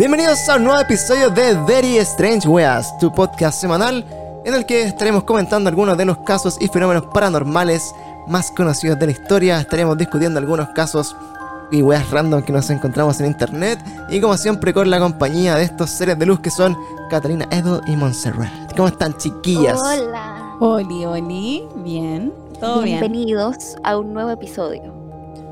Bienvenidos a un nuevo episodio de Very Strange Weas, tu podcast semanal en el que estaremos comentando algunos de los casos y fenómenos paranormales más conocidos de la historia. Estaremos discutiendo algunos casos y weas random que nos encontramos en internet. Y como siempre, con la compañía de estos seres de luz que son Catalina, Edo y Montserrat. ¿Cómo están, chiquillas? Hola. Oli, Oli, bien, todo bien. Bienvenidos a un nuevo episodio.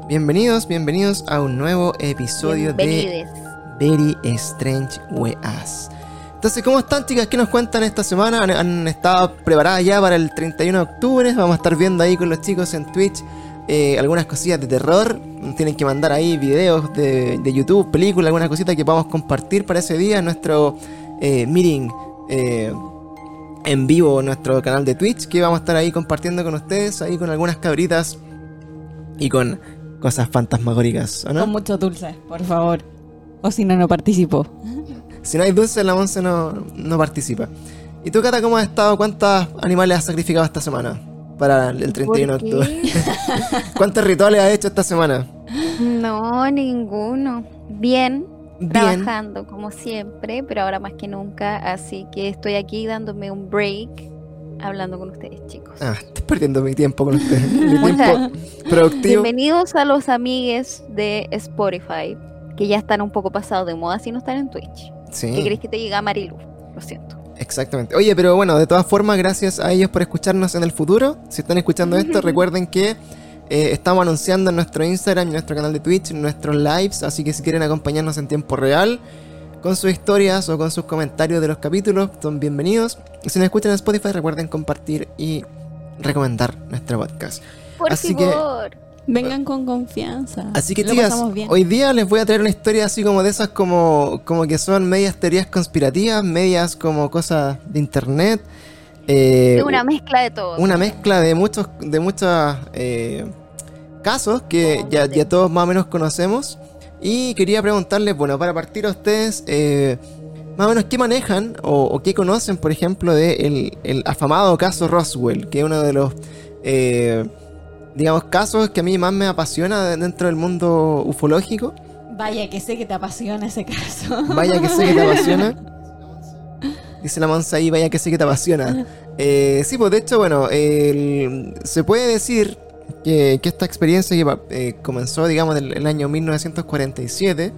Bienvenidos, bienvenidos a un nuevo episodio de. Very Strange Weas. Entonces, ¿cómo están, chicas? ¿Qué nos cuentan esta semana? ¿Han, estado preparadas ya para el 31 de octubre? Vamos a estar viendo ahí con los chicos en Twitch eh, algunas cosillas de terror. Tienen que mandar ahí videos de, YouTube, películas, algunas cositas que podamos compartir para ese día en nuestro eh, meeting eh, en vivo en nuestro canal de Twitch. Que vamos a estar ahí compartiendo con ustedes, ahí con algunas cabritas y con cosas fantasmagóricas. Con mucho dulce, por favor. O si no, no participo. Si no hay dulce, la Monse no, no participa. ¿Y tú, Cata, cómo has estado? ¿Cuántos animales has sacrificado esta semana? Para el 31 de ¿Por octubre. ¿Cuántos rituales has hecho esta semana? No, ninguno. Bien, Bien. trabajando como siempre, pero ahora más que nunca, así que estoy aquí dándome un break hablando con ustedes, chicos. Ah, estoy perdiendo mi tiempo con ustedes. Mi tiempo productivo. Bienvenidos a los amigues de Spotify, que ya están un poco pasados de moda si no están en Twitch. ¿Qué Sí, querés que te diga Marilu? Lo siento. exactamente. Oye, pero bueno, de todas formas, gracias a ellos por escucharnos en el futuro. Si están escuchando esto, recuerden que eh, estamos anunciando en nuestro Instagram y nuestro canal de Twitch nuestros lives. Así que si quieren acompañarnos en tiempo real con sus historias o con sus comentarios de los capítulos, son bienvenidos. Y si nos escuchan en Spotify, recuerden compartir y recomendar nuestro podcast. Por Así que- favor. Vengan con confianza. Así que Lo chicas, hoy día les voy a traer una historia así como de esas como, como que son medias teorías conspirativas, medias como cosas de internet. eh, Es una mezcla de todo. una mezcla de muchos de muchos eh, casos que ya, ya todos más o menos conocemos. Y quería preguntarles, bueno, para partir a ustedes, eh, más o menos qué manejan o, o qué conocen, por ejemplo, de el, el afamado caso Roswell, que es uno de los, eh, digamos, casos que a mí más me apasiona de- dentro del mundo ufológico. Vaya que sé que te apasiona ese caso. Vaya que sé que te apasiona. Dice la Monza ahí, vaya que sé que te apasiona. Eh, sí, pues de hecho, bueno, el- se puede decir que, que esta experiencia que eh, comenzó, digamos, en el, el año 1947,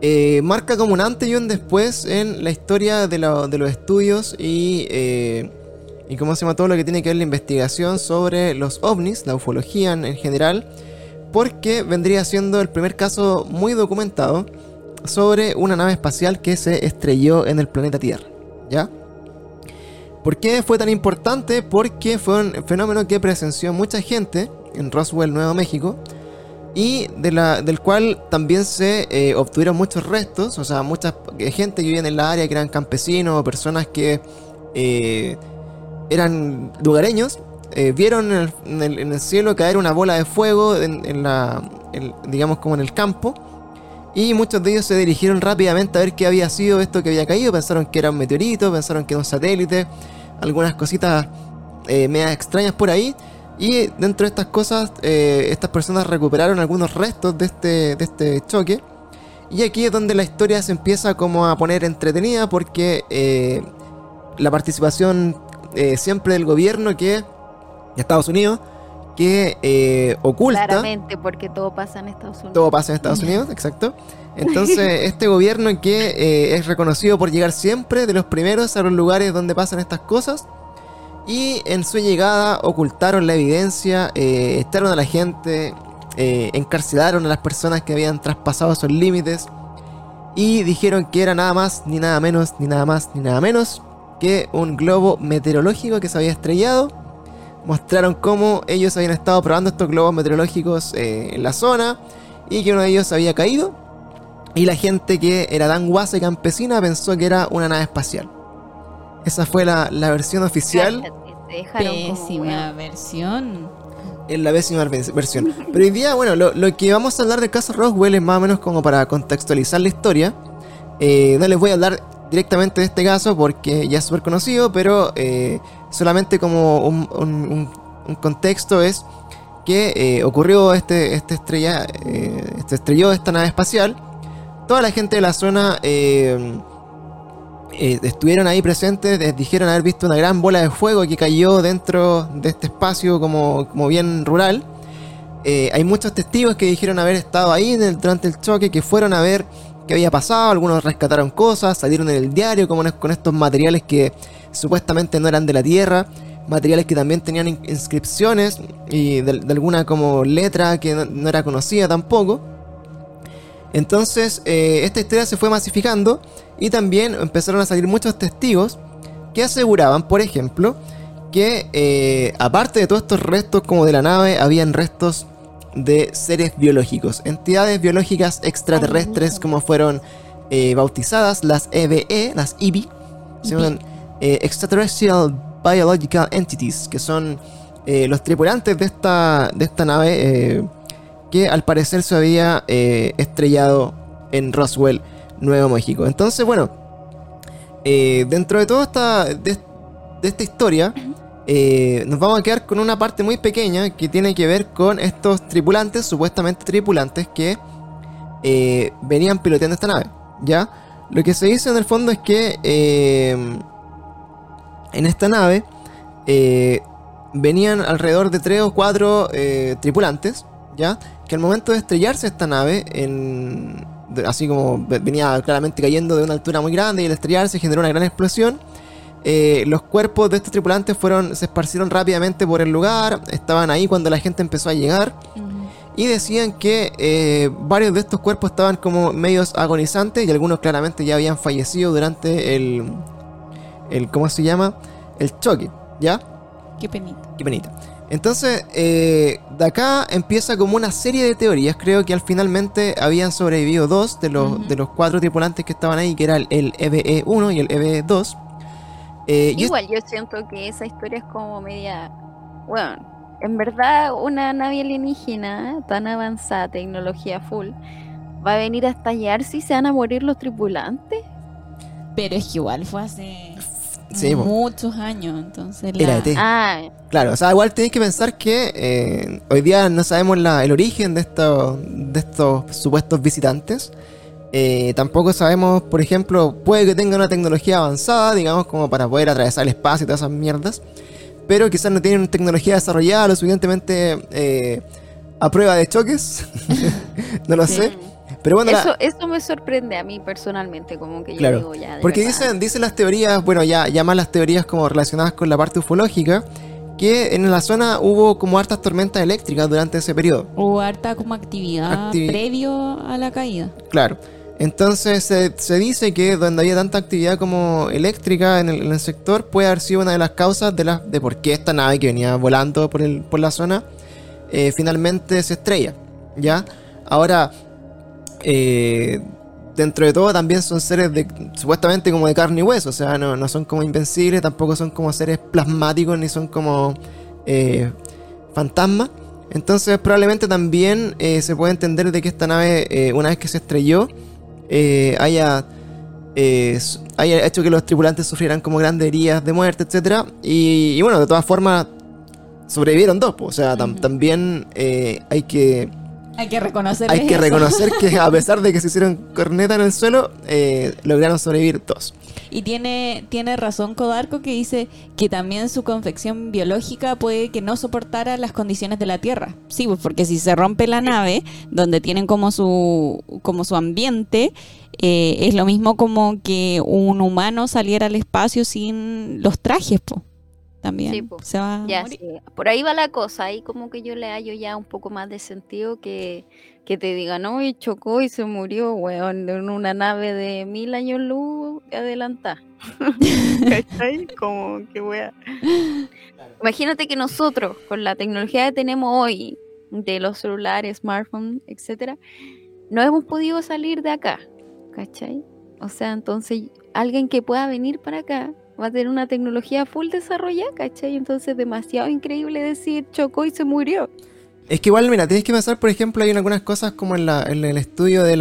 eh, marca como un antes y un después en la historia de, lo- de los estudios y, eh, y cómo se llama todo lo que tiene que ver la investigación sobre los ovnis, la ufología en, en general, porque vendría siendo el primer caso muy documentado sobre una nave espacial que se estrelló en el planeta Tierra. ¿Ya? ¿Por qué fue tan importante? Porque fue un fenómeno que presenció mucha gente en Roswell, Nuevo México, y del cual también se eh, obtuvieron muchos restos, o sea, mucha eh, gente que vivía en la área, que eran campesinos personas que eh, eran lugareños, eh, vieron en el, en el- cielo caer una bola de fuego, en, la, digamos como en el campo, y muchos de ellos se dirigieron rápidamente a ver qué había sido esto que había caído. Pensaron que era un meteorito, pensaron que era un satélite, algunas cositas eh, medias extrañas por ahí. Y dentro de estas cosas, eh, estas personas recuperaron algunos restos de este, de este choque. Y aquí es donde la historia se empieza como a poner entretenida porque eh, la participación eh, siempre del gobierno que de Estados Unidos que eh, oculta Claramente, porque todo pasa en Estados Unidos. todo pasa en Estados Unidos, exacto. Entonces, este gobierno que eh, es reconocido por llegar siempre de los primeros a los lugares donde pasan estas cosas. Y en su llegada ocultaron la evidencia, eh, echaron a la gente, eh, encarcelaron a las personas que habían traspasado esos límites. Y dijeron que era nada más, ni nada menos, ni nada más, ni nada menos que un globo meteorológico que se había estrellado mostraron cómo ellos habían estado probando estos globos meteorológicos eh, en la zona y que uno de ellos había caído. Y la gente que era tan guasa y campesina pensó que era una nave espacial. Esa fue la, la versión oficial. Pésima versión. en la décima ver- versión. Pero hoy día, bueno, lo, lo que vamos a hablar del caso Roswell es más o menos como para contextualizar la historia. Eh, no les voy a hablar directamente de este caso porque ya es súper conocido, pero eh, solamente como un, un- contexto es que eh, ocurrió este, este estrella, este estrelló esta nave espacial toda la gente de la zona estuvieron ahí presentes, les dijeron haber visto una gran bola de fuego que cayó dentro de este espacio como, como bien rural. Hay muchos testigos que dijeron haber estado ahí durante el choque, que fueron a ver qué había pasado, algunos rescataron cosas, salieron en el diario como con estos materiales que supuestamente no eran de la Tierra, materiales que también tenían in- inscripciones y de, alguna como letra que no, no era conocida tampoco. Entonces eh, esta historia se fue masificando y también empezaron a salir muchos testigos que aseguraban, por ejemplo, que eh, aparte de todos estos restos como de la nave, habían restos de seres biológicos, entidades biológicas extraterrestres como fueron eh, bautizadas las EBE, las EBI, se llaman eh, Extraterrestrial Biological Entities, que son eh, los tripulantes de esta, de esta nave que al parecer se había estrellado en Roswell, Nuevo México. Entonces, bueno, dentro de toda esta, de, de esta historia, eh, nos vamos a quedar con una parte muy pequeña que tiene que ver con estos tripulantes, supuestamente tripulantes, que eh, venían piloteando esta nave. ¿Ya? Lo que se dice en el fondo es que eh, en esta nave venían alrededor de 3 o 4 tripulantes, ¿ya? Que al momento de estrellarse esta nave, en, así como ve- venía claramente cayendo de una altura muy grande y al estrellarse generó una gran explosión, eh, los cuerpos de estos tripulantes fueron, se esparcieron rápidamente por el lugar, estaban ahí cuando la gente empezó a llegar y decían que eh, varios de estos cuerpos estaban como medios agonizantes y algunos claramente ya habían fallecido durante el, el ¿cómo se llama? El choque, ¿ya? Qué penita. Qué penita. Entonces, eh, de acá empieza como una serie de teorías. Creo que al finalmente habían sobrevivido dos de los, de los cuatro tripulantes que estaban ahí, que era el, el EVE-1 y el EVE-2. Eh, Igual yo siento que esa historia es como media. Bueno, en verdad, una nave alienígena tan avanzada, tecnología full, va a venir a estallar si se van a morir los tripulantes. Pero es que igual fue hace Sí, po. muchos años, entonces la-. Ah, Claro, o sea, igual tenéis que pensar que eh, hoy día no sabemos la- el origen de estos, de estos supuestos visitantes. Eh, tampoco sabemos, por ejemplo, puede que tengan una tecnología avanzada, digamos, como para poder atravesar el espacio y todas esas mierdas. Pero quizás no tienen tecnología desarrollada lo suficientemente eh, a prueba de choques. no lo Sí. sé. Pero bueno, la- eso, eso me sorprende a mí personalmente, como que yo Claro, digo ya. de Porque verdad. dicen, dicen las teorías, bueno, ya, ya más las teorías como relacionadas con la parte ufológica, que en la zona hubo como hartas tormentas eléctricas durante ese periodo. Hubo harta como actividad Activi- previo a la caída. Claro. Entonces se, dice que donde había tanta actividad como eléctrica en el, sector puede haber sido una de las causas de, la, de por qué esta nave que venía volando por, la zona eh, finalmente se estrella. ¿Ya? Ahora, eh, dentro de todo también son seres supuestamente como de carne y hueso, o sea, no, son como invencibles, tampoco son como seres plasmáticos ni son como eh, fantasmas. Entonces probablemente también se puede entender de que esta nave, una vez que se estrelló, eh, haya, eh, haya hecho que los tripulantes sufrieran como grandes heridas de muerte, etc. Y, y bueno, de todas formas, sobrevivieron dos, po, o sea, tam- también eh, hay que Hay que reconocer hay que reconocer que a pesar de que se hicieron corneta en el suelo, lograron sobrevivir dos. Y tiene, tiene razón Codarco que dice que también su confección biológica puede que no soportara las condiciones de la Tierra. Sí, pues porque si se rompe la nave, donde tienen como su, como su ambiente, eh, es lo mismo como que un humano saliera al espacio sin los trajes, po. También Sí, po. se va a Ya, morir. sí. Por ahí va la cosa. Ahí como que yo le hallo ya un poco más de sentido que, que te digan, no, y chocó y se murió, weón, en una nave de mil años luz adelantada. ¿Cachai? Como que wea. Imagínate que nosotros, con la tecnología que tenemos hoy, de los celulares, smartphones, etcétera, no hemos podido salir de acá. ¿Cachai? O sea, entonces alguien que pueda venir para acá va a tener una tecnología full desarrollada, ¿cachai? Entonces demasiado increíble decir chocó y se murió. Es que igual, mira, tienes que pensar, por ejemplo, hay algunas cosas como en, la, en el estudio de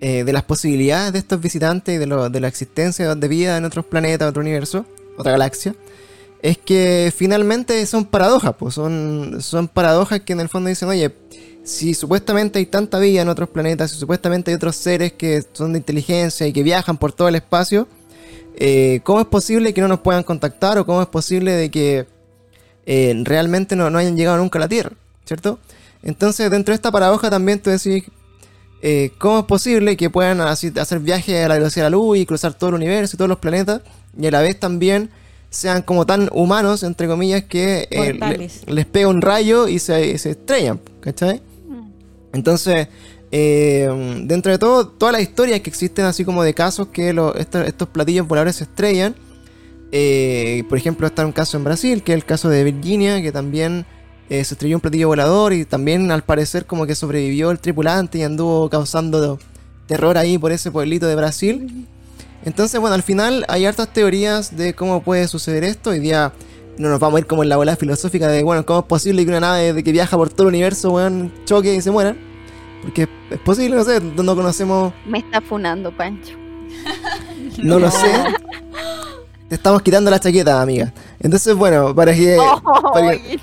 eh, las posibilidades de estos visitantes y de, la existencia de vida en otros planetas, otro universo, otra galaxia. Es que finalmente son paradojas, pues son, paradojas que en el fondo dicen, oye, si supuestamente hay tanta vida en otros planetas, si supuestamente hay otros seres que son de inteligencia y que viajan por todo el espacio, eh, ¿cómo es posible que no nos puedan contactar o cómo es posible de que eh, realmente no hayan llegado nunca a la Tierra? ¿Cierto? Entonces, dentro de esta paradoja también tú decís, eh, ¿cómo es posible que puedan así, hacer viajes a la velocidad de la luz y cruzar todo el universo y todos los planetas y a la vez también sean como tan humanos, entre comillas, que eh, le- les pega un rayo y se, se estrellan, ¿cachai? Mm. Entonces, eh, dentro de todo, todas las historias que existen, así como de casos que lo- estos, estos platillos voladores se estrellan, eh, por ejemplo, está un caso en Brasil, que es el caso de Virginia, que también eh, se estrelló un platillo volador y también al parecer como que sobrevivió el tripulante y anduvo causando terror ahí por ese pueblito de Brasil. Entonces, bueno, al final hay hartas teorías de cómo puede suceder esto. Hoy día no nos vamos a ir como en la bola filosófica de, bueno, cómo es posible que una nave de que viaja por todo el universo, weón, choque y se muera. Porque es posible, no sé, no conocemos, Me está funando, Pancho. no lo sé. Te estamos quitando la chaqueta, amiga. Entonces, bueno, para que... para que-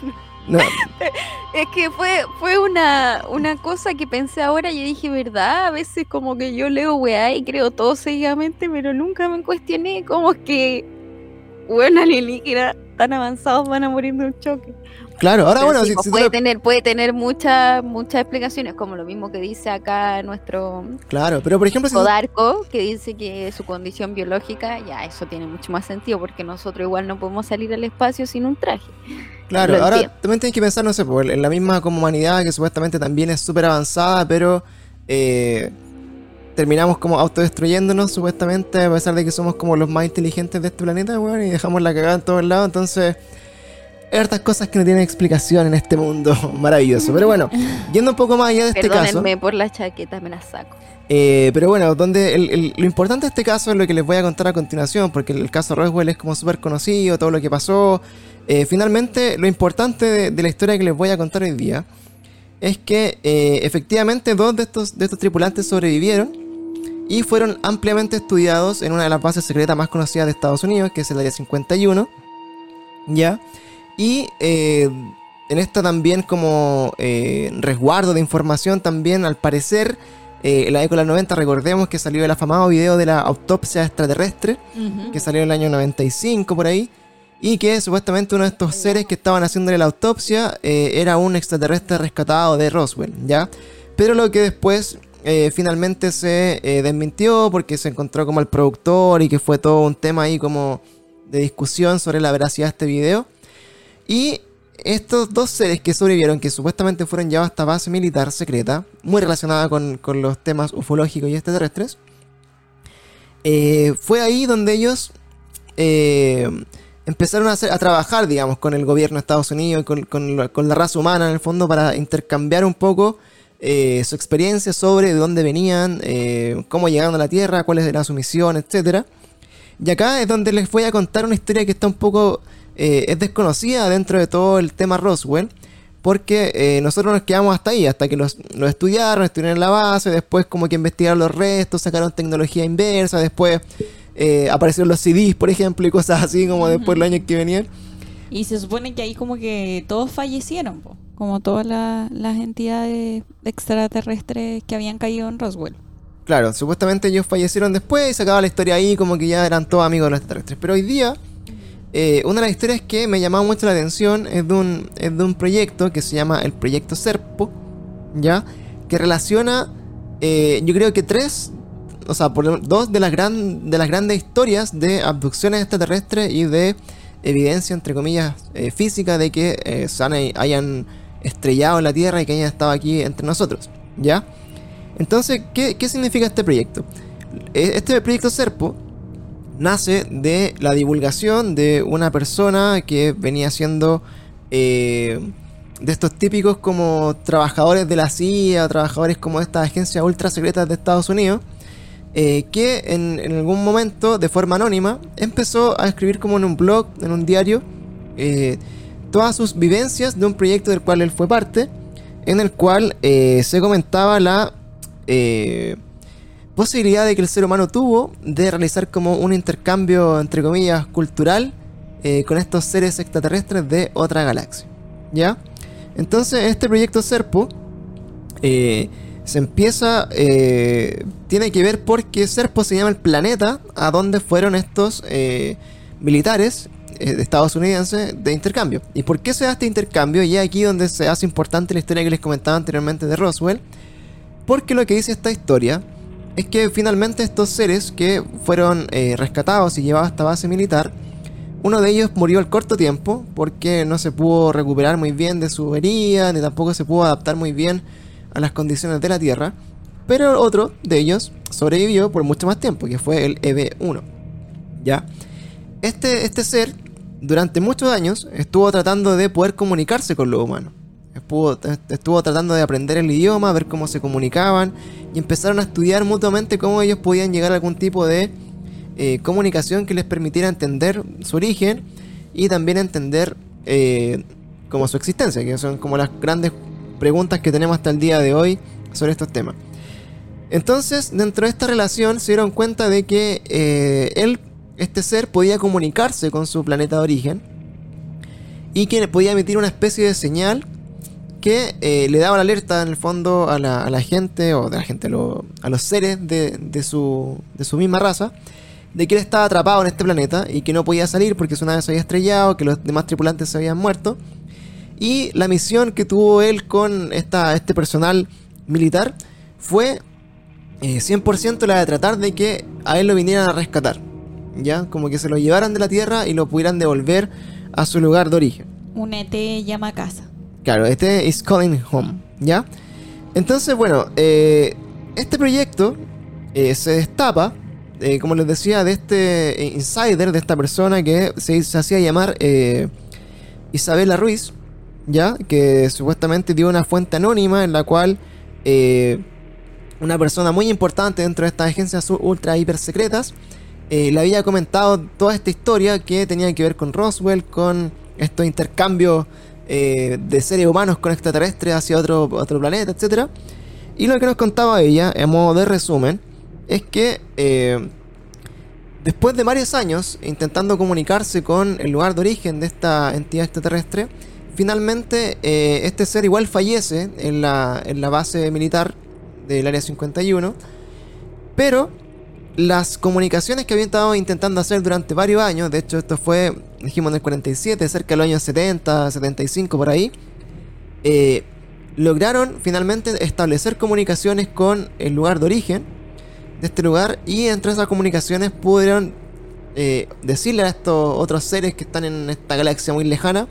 Es que fue, fue una, una cosa que pensé ahora y dije, ¿verdad? A veces como que yo leo weá y creo todo seguidamente, pero nunca me cuestioné cómo es que, bueno, alienígenas tan avanzados van a morir de un choque. Claro, ahora Pero bueno, sí, si, pues si puede, tener, puede tener muchas muchas explicaciones, como lo mismo que dice acá nuestro Claro, pero por ejemplo, si Codarco, que dice que su condición biológica, ya eso tiene mucho más sentido, porque nosotros igual no podemos salir al espacio sin un traje. Claro, Lo ahora entiendo. también tienes que pensar, no sé, pues, en la misma como humanidad que supuestamente también es súper avanzada, pero eh, terminamos como autodestruyéndonos supuestamente, a pesar de que somos como los más inteligentes de este planeta, weón, y dejamos la cagada en todos lados, entonces... Hay hartas cosas que no tienen explicación en este mundo maravilloso. Pero bueno, yendo un poco más allá de este caso. Por la chaqueta, me la saco. Eh, pero bueno, donde el- el- lo importante de este caso es lo que les voy a contar a continuación, porque el caso Roswell es como súper conocido, todo lo que pasó. Eh, finalmente, lo importante de, de la historia que les voy a contar hoy día es que eh, efectivamente dos de estos, de estos tripulantes sobrevivieron y fueron ampliamente estudiados en una de las bases secretas más conocidas de Estados Unidos, que es el Área 51. ¿Ya? Y eh, en esta también como eh, resguardo de información también, al parecer, eh, en la década de los 90, recordemos que salió el afamado video de la autopsia extraterrestre, que salió en el año 95 por ahí, y que supuestamente uno de estos seres que estaban haciéndole la autopsia eh, era un extraterrestre rescatado de Roswell, ¿ya? Pero lo que después eh, finalmente se eh, desmintió porque se encontró como el productor y que fue todo un tema ahí como de discusión sobre la veracidad de este video. Y estos dos seres que sobrevivieron, que supuestamente fueron llevados a esta base militar secreta, muy relacionada con, con los temas ufológicos y extraterrestres, eh, fue ahí donde ellos eh, empezaron a, hacer- a trabajar, digamos, con el gobierno de Estados Unidos con, con la, raza humana, en el fondo, para intercambiar un poco eh, su experiencia sobre de dónde venían, cómo llegaron a la Tierra, cuál era su misión, etcétera. Y acá es donde les voy a contar una historia que está un poco eh, es desconocida dentro de todo el tema Roswell. Porque eh, nosotros nos quedamos hasta ahí, hasta que los, los estudiaron, estudiaron en la base, después como que investigaron los restos, sacaron tecnología inversa, después eh, aparecieron los CDs, por ejemplo, y cosas así como después los años que venían. Y se supone que ahí como que todos fallecieron, po, como todas la- las entidades extraterrestres que habían caído en Roswell. Claro, supuestamente ellos fallecieron después y se acaba la historia ahí como que ya eran todos amigos de los extraterrestres. Pero hoy día, eh, una de las historias que me llamaba mucho la atención es de, un, es de un proyecto que se llama el Proyecto Serpo, ¿ya? Que relaciona, eh, yo creo que tres, o sea, por dos de las, gran, de las grandes historias de abducciones extraterrestres y de evidencia, entre comillas, eh, física de que se hayan estrellado la Tierra y que hayan estado aquí entre nosotros, ¿ya? Entonces, ¿qué, qué significa este proyecto? Eh, Este proyecto Serpo nace de la divulgación de una persona que venía siendo eh, de estos típicos como trabajadores de la CIA, trabajadores como de estas agencias ultra secretas de Estados Unidos, eh, que en, algún momento, de forma anónima, empezó a escribir como en un blog, en un diario, eh, todas sus vivencias de un proyecto del cual él fue parte, en el cual se comentaba la posibilidad de que el ser humano tuvo de realizar como un intercambio, entre comillas, cultural eh, con estos seres extraterrestres de otra galaxia. ¿Ya? Entonces, este proyecto Serpo eh, se empieza, eh, tiene que ver porque Serpo se llama el planeta a donde fueron estos militares eh, estadounidenses de intercambio. ¿Y por qué se da este intercambio? Y es aquí donde se hace importante la historia que les comentaba anteriormente de Roswell. Porque lo que dice esta historia es que finalmente estos seres que fueron eh, rescatados y llevados a esta base militar, uno de ellos murió al corto tiempo porque no se pudo recuperar muy bien de su herida, ni tampoco se pudo adaptar muy bien a las condiciones de la Tierra. Pero otro de ellos sobrevivió por mucho más tiempo, que fue el EB1. ¿Ya? Este, este ser, durante muchos años, estuvo tratando de poder comunicarse con los humanos. Estuvo, tratando de aprender el idioma, ver cómo se comunicaban, y empezaron a estudiar mutuamente cómo ellos podían llegar a algún tipo de eh, comunicación que les permitiera entender su origen y también entender eh, como su existencia, que son como las grandes preguntas que tenemos hasta el día de hoy sobre estos temas. Entonces, dentro de esta relación se dieron cuenta de que eh, él, este ser, podía comunicarse con su planeta de origen y que podía emitir una especie de señal que eh, le daba la alerta en el fondo a la, a la gente, o de la gente, a los seres de, de su, de su misma raza, de que él estaba atrapado en este planeta y que no podía salir porque su nave se había estrellado, que los demás tripulantes se habían muerto. Y la misión que tuvo él con esta, este personal militar fue eh, 100% la de tratar de que a él lo vinieran a rescatar. ¿Ya? Como que se lo llevaran de la Tierra y lo pudieran devolver a su lugar de origen. Un ET llama a casa. Claro, este es Calling Home, ¿ya? Entonces, bueno, eh, este proyecto eh, se destapa, eh, como les decía, de este insider, de esta persona que se, hacía llamar Isabela Ruiz, ¿ya? Que supuestamente dio una fuente anónima en la cual una persona muy importante dentro de estas agencias ultra hiper secretas le había comentado toda esta historia que tenía que ver con Roswell, con estos intercambios eh, de seres humanos con extraterrestres hacia otro, otro planeta, etc. Y lo que nos contaba ella, en modo de resumen, es que eh, después de varios años intentando comunicarse con el lugar de origen de esta entidad extraterrestre, finalmente eh, este ser igual fallece en la, en la base militar del Área 51, pero las comunicaciones que habían estado intentando hacer durante varios años, de hecho esto fue, dijimos en el 47, cerca de los años 70, 75 por ahí, eh, lograron finalmente establecer comunicaciones con el lugar de origen de este lugar y entre esas comunicaciones pudieron eh, decirle a estos otros seres que están en esta galaxia muy lejana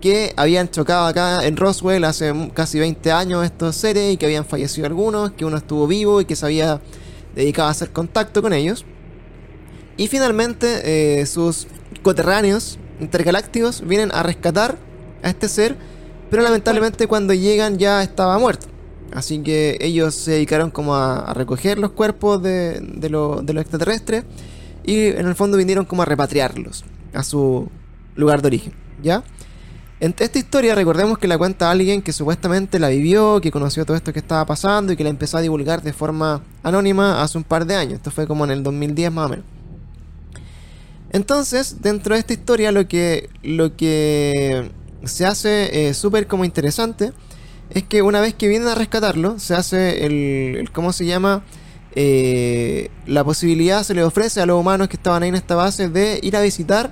que habían chocado acá en Roswell hace casi 20 años estos seres y que habían fallecido algunos, que uno estuvo vivo y que se había dedicado a hacer contacto con ellos. Y finalmente eh, sus coterráneos intergalácticos vienen a rescatar a este ser, pero lamentablemente cuando llegan ya estaba muerto. Así que ellos se dedicaron como a, recoger los cuerpos de, de los extraterrestres y en el fondo vinieron como a repatriarlos a su lugar de origen, ¿ya? En esta historia recordemos que la cuenta alguien que supuestamente la vivió, que conoció todo esto que estaba pasando y que la empezó a divulgar de forma anónima hace un par de años. Esto fue como en el 2010 más o menos. Entonces, dentro de esta historia lo que, lo que se hace eh, súper como interesante es que una vez que vienen a rescatarlo, se hace el, el- ¿cómo se llama? Eh, la posibilidad se le ofrece a los humanos que estaban ahí en esta base de ir a visitar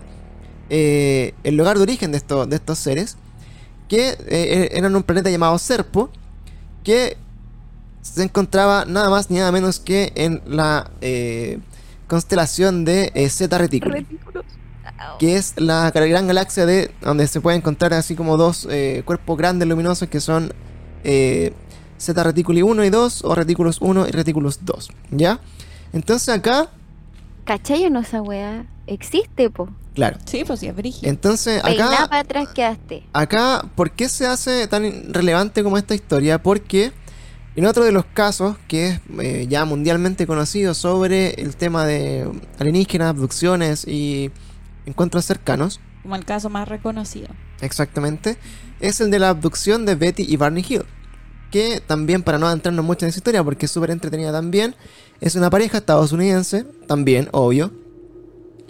eh, el lugar de origen de estos, de estos seres, que eh, eran un planeta llamado Serpo, que se encontraba nada más ni nada menos que en la eh, constelación de eh, Zeta Reticuli Retículos. Que es la gran galaxia de donde se puede encontrar así como dos eh, cuerpos grandes luminosos que son eh, Zeta Reticuli 1 y 2 o Reticulus 1 y Reticulus 2, ¿ya? Entonces acá, ¿Cachai o no esa weá? Existe, po. Claro. Sí, pues sí, es brígido. Entonces Peiná acá para atrás quedaste. Acá, ¿por qué se hace tan relevante como esta historia? Porque en otro de los casos que es eh, ya mundialmente conocido sobre el tema de alienígenas, abducciones y encuentros cercanos, Como el caso más reconocido. exactamente, es el de la abducción de Betty y Barney Hill. Que también, para no adentrarnos mucho en esa historia, porque es súper entretenida también, es una pareja estadounidense, también, obvio,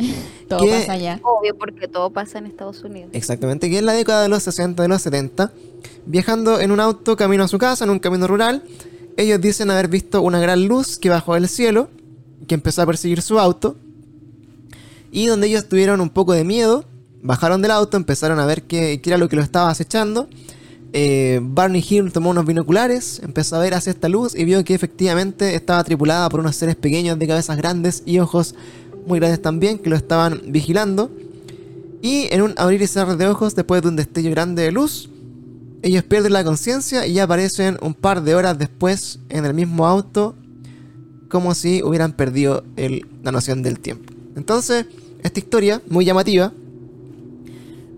Todo ¿Qué? pasa allá. Obvio, porque todo pasa en Estados Unidos. Exactamente, que en la década de los 60, de los 70, viajando en un auto camino a su casa, en un camino rural, ellos dicen haber visto una gran luz que bajó del cielo, que empezó a perseguir su auto, y donde ellos tuvieron un poco de miedo, bajaron del auto, empezaron a ver qué, qué era lo que lo estaba acechando. Eh, Barney Hill tomó unos binoculares, empezó a ver hacia esta luz y vio que efectivamente estaba tripulada por unos seres pequeños de cabezas grandes y ojos muy grandes también que lo estaban vigilando. Y en un abrir y cerrar de ojos, después de un destello grande de luz, ellos pierden la conciencia y aparecen un par de horas después en el mismo auto, como si hubieran perdido el- la noción del tiempo. Entonces, esta historia, muy llamativa,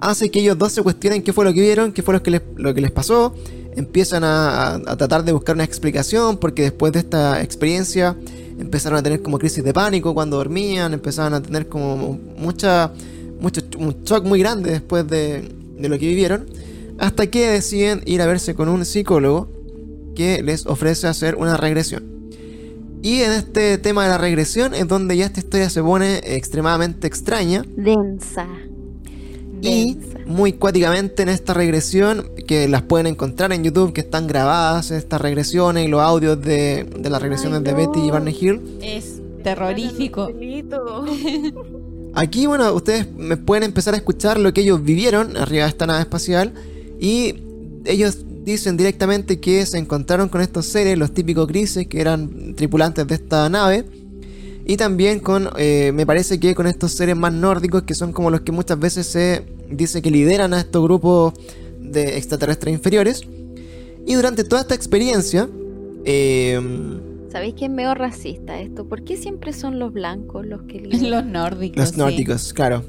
hace que ellos dos se cuestionen qué fue lo que vieron, qué fue lo que les, lo que les pasó. Empiezan a- a tratar de buscar una explicación, porque después de esta experiencia empezaron a tener como crisis de pánico cuando dormían, empezaron a tener como mucha, mucho, un shock muy grande después de, de lo que vivieron, hasta que deciden ir a verse con un psicólogo que les ofrece hacer una regresión. Y en este tema de la regresión es donde ya esta historia se pone extremadamente extraña. Densa. Y muy cuáticamente en esta regresión, que las pueden encontrar en YouTube, que están grabadas estas regresiones y los audios de, de las regresiones Ay, de. Betty y Barney Hill. Es terrorífico. Aquí, bueno, ustedes me pueden empezar a escuchar lo que ellos vivieron arriba de esta nave espacial. Y ellos dicen directamente que se encontraron con estos seres, los típicos grises, que eran tripulantes de esta nave. Y también con, eh, me parece que con estos seres más nórdicos, que son como los que muchas veces se dice que lideran a estos grupos de extraterrestres inferiores. Y durante toda esta experiencia, eh, ¿Sabéis que es medio racista esto? ¿Por qué siempre son los blancos los que lideran? Los nórdicos. los sí. nórdicos, claro.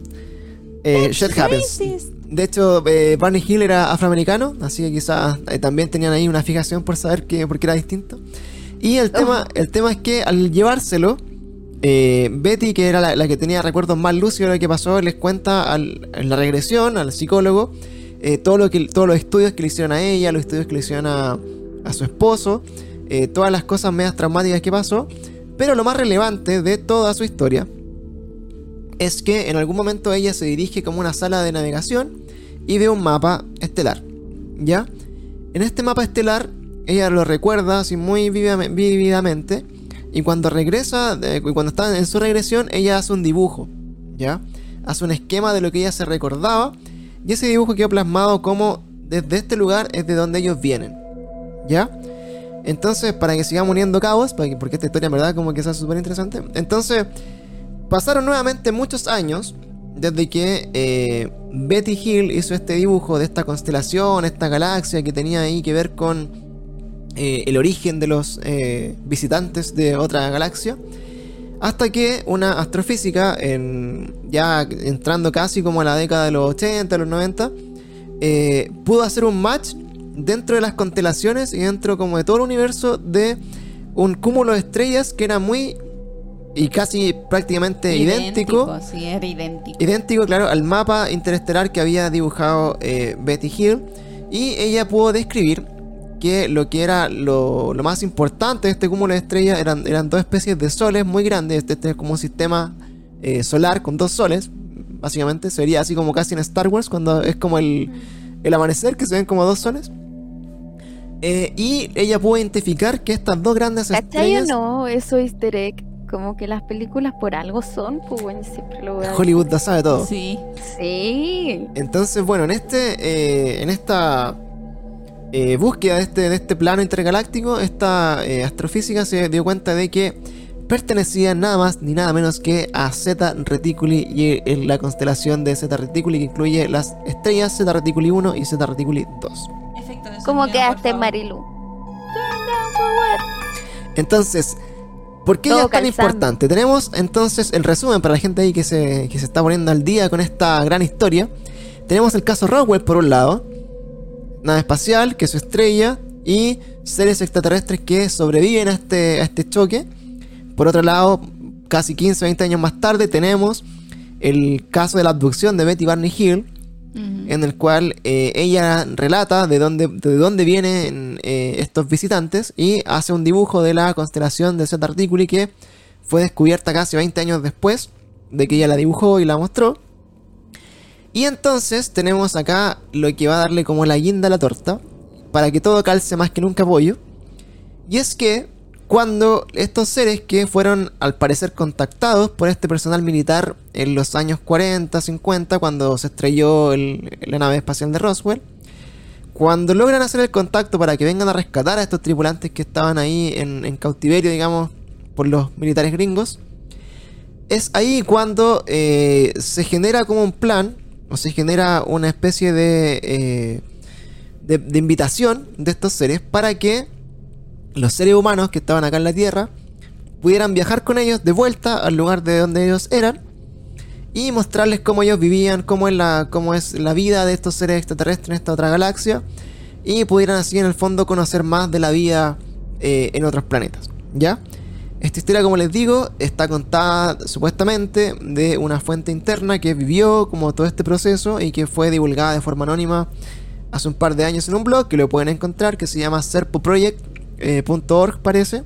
Eh, shit happens. Racist. De hecho, eh, Barney Hill era afroamericano, así que quizás eh, también tenían ahí una fijación por saber que, por qué era distinto. Y el tema, el tema es que al llevárselo, eh, Betty, que era la, que tenía recuerdos más lúcidos de lo que pasó, les cuenta en la regresión al psicólogo eh, todo lo que, todos los estudios que le hicieron a ella, los estudios que le hicieron a, a su esposo, eh, todas las cosas medias traumáticas que pasó. Pero lo más relevante de toda su historia es que en algún momento ella se dirige como una sala de navegación y ve un mapa estelar. ¿Ya? En este mapa estelar, ella lo recuerda así muy vívidamente. Y cuando regresa, cuando está en su regresión, ella hace un dibujo. ¿Ya? Hace un esquema de lo que ella se recordaba. Y ese dibujo quedó plasmado como desde este lugar es de donde ellos vienen. ¿Ya? Entonces, para que sigamos uniendo cabos, porque esta historia en verdad como que es súper interesante. Entonces, pasaron nuevamente muchos años desde que eh, Betty Hill hizo este dibujo de esta constelación, esta galaxia que tenía ahí que ver con eh, el origen de los eh, visitantes de otra galaxia. Hasta que una astrofísica, en- ya entrando casi como a la década de los 80, los 90, eh, pudo hacer un match dentro de las constelaciones y dentro como de todo el universo de un cúmulo de estrellas que era muy y casi prácticamente idéntico. Sí, era idéntico. Idéntico, claro, al mapa interestelar que había dibujado Betty Hill. Y ella pudo describir que lo que era lo, lo más importante de este cúmulo de estrellas eran, eran dos especies de soles muy grandes. Este, este es como un sistema eh, solar con dos soles. Básicamente sería así como casi en Star Wars, cuando es como el, el amanecer, que se ven como dos soles. Eh, y ella pudo identificar que estas dos grandes ¿Cachai o estrellas. no? Eso easter egg. Como que las películas por algo son, pues bueno, siempre lo voy a Hollywood lo sabe todo. Sí. Sí. Entonces, bueno, en este. eh, en esta eh, búsqueda de este, de este plano intergaláctico, esta eh, astrofísica se dio cuenta de que pertenecía nada más ni nada menos que a Zeta Reticuli y en la constelación de Zeta Reticuli que incluye las estrellas Zeta Reticuli 1 y Zeta Reticuli 2. ¿Cómo quedaste, Marilu? Entonces, ¿por qué Todo ella es tan calzando. importante? Tenemos entonces el resumen para la gente ahí que se, que se está poniendo al día con esta gran historia. Tenemos el caso Roswell por un lado, nave espacial, que es su estrella, y seres extraterrestres que sobreviven a este, a este choque. Por otro lado, casi 15 o 20 años más tarde, tenemos el caso de la abducción de Betty Barney Hill, en el cual eh, ella relata de dónde, de dónde vienen eh, estos visitantes y hace un dibujo de la constelación de Zeta Reticuli que fue descubierta casi 20 años después de que ella la dibujó y la mostró. Y entonces tenemos acá lo que va a darle como la guinda a la torta, para que todo calce más que nunca pollo. Y es que cuando estos seres que fueron al parecer contactados por este personal militar en los años 40, 50, cuando se estrelló el- la nave espacial de Roswell, cuando logran hacer el contacto para que vengan a rescatar a estos tripulantes que estaban ahí en, en cautiverio, digamos, por los militares gringos, es ahí cuando eh, se genera como un plan, o se genera una especie de, eh, de, de invitación de estos seres para que los seres humanos que estaban acá en la Tierra pudieran viajar con ellos de vuelta al lugar de donde ellos eran y mostrarles cómo ellos vivían, cómo es la, cómo es la vida de estos seres extraterrestres en esta otra galaxia y pudieran así en el fondo conocer más de la vida eh, en otros planetas. ¿Ya? Esta historia, como les digo, está contada supuestamente de una fuente interna que vivió como todo este proceso y que fue divulgada de forma anónima hace un par de años en un blog que lo pueden encontrar que se llama serpoproject.org parece.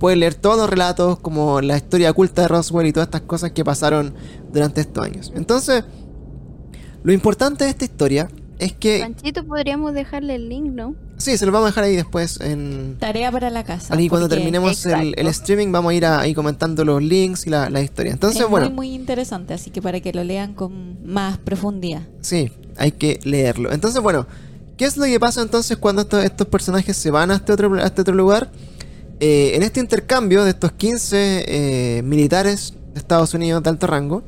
Pueden leer todos los relatos como la historia oculta de Roswell y todas estas cosas que pasaron durante estos años. Entonces, lo importante de esta historia es que... Panchito, podríamos dejarle el link, ¿no? Sí, se lo vamos a dejar ahí después en... Tarea para la casa. Aquí cuando terminemos el, el streaming vamos a ir a- ahí comentando los links y la, la historia. Entonces, es bueno, muy, muy interesante, así que para que lo lean con más profundidad. sí, hay que leerlo. Entonces, bueno, ¿qué es lo que pasa entonces cuando estos, estos personajes se van a este otro, a este otro lugar? Eh, en este intercambio de estos 15 eh, militares de Estados Unidos de alto rango,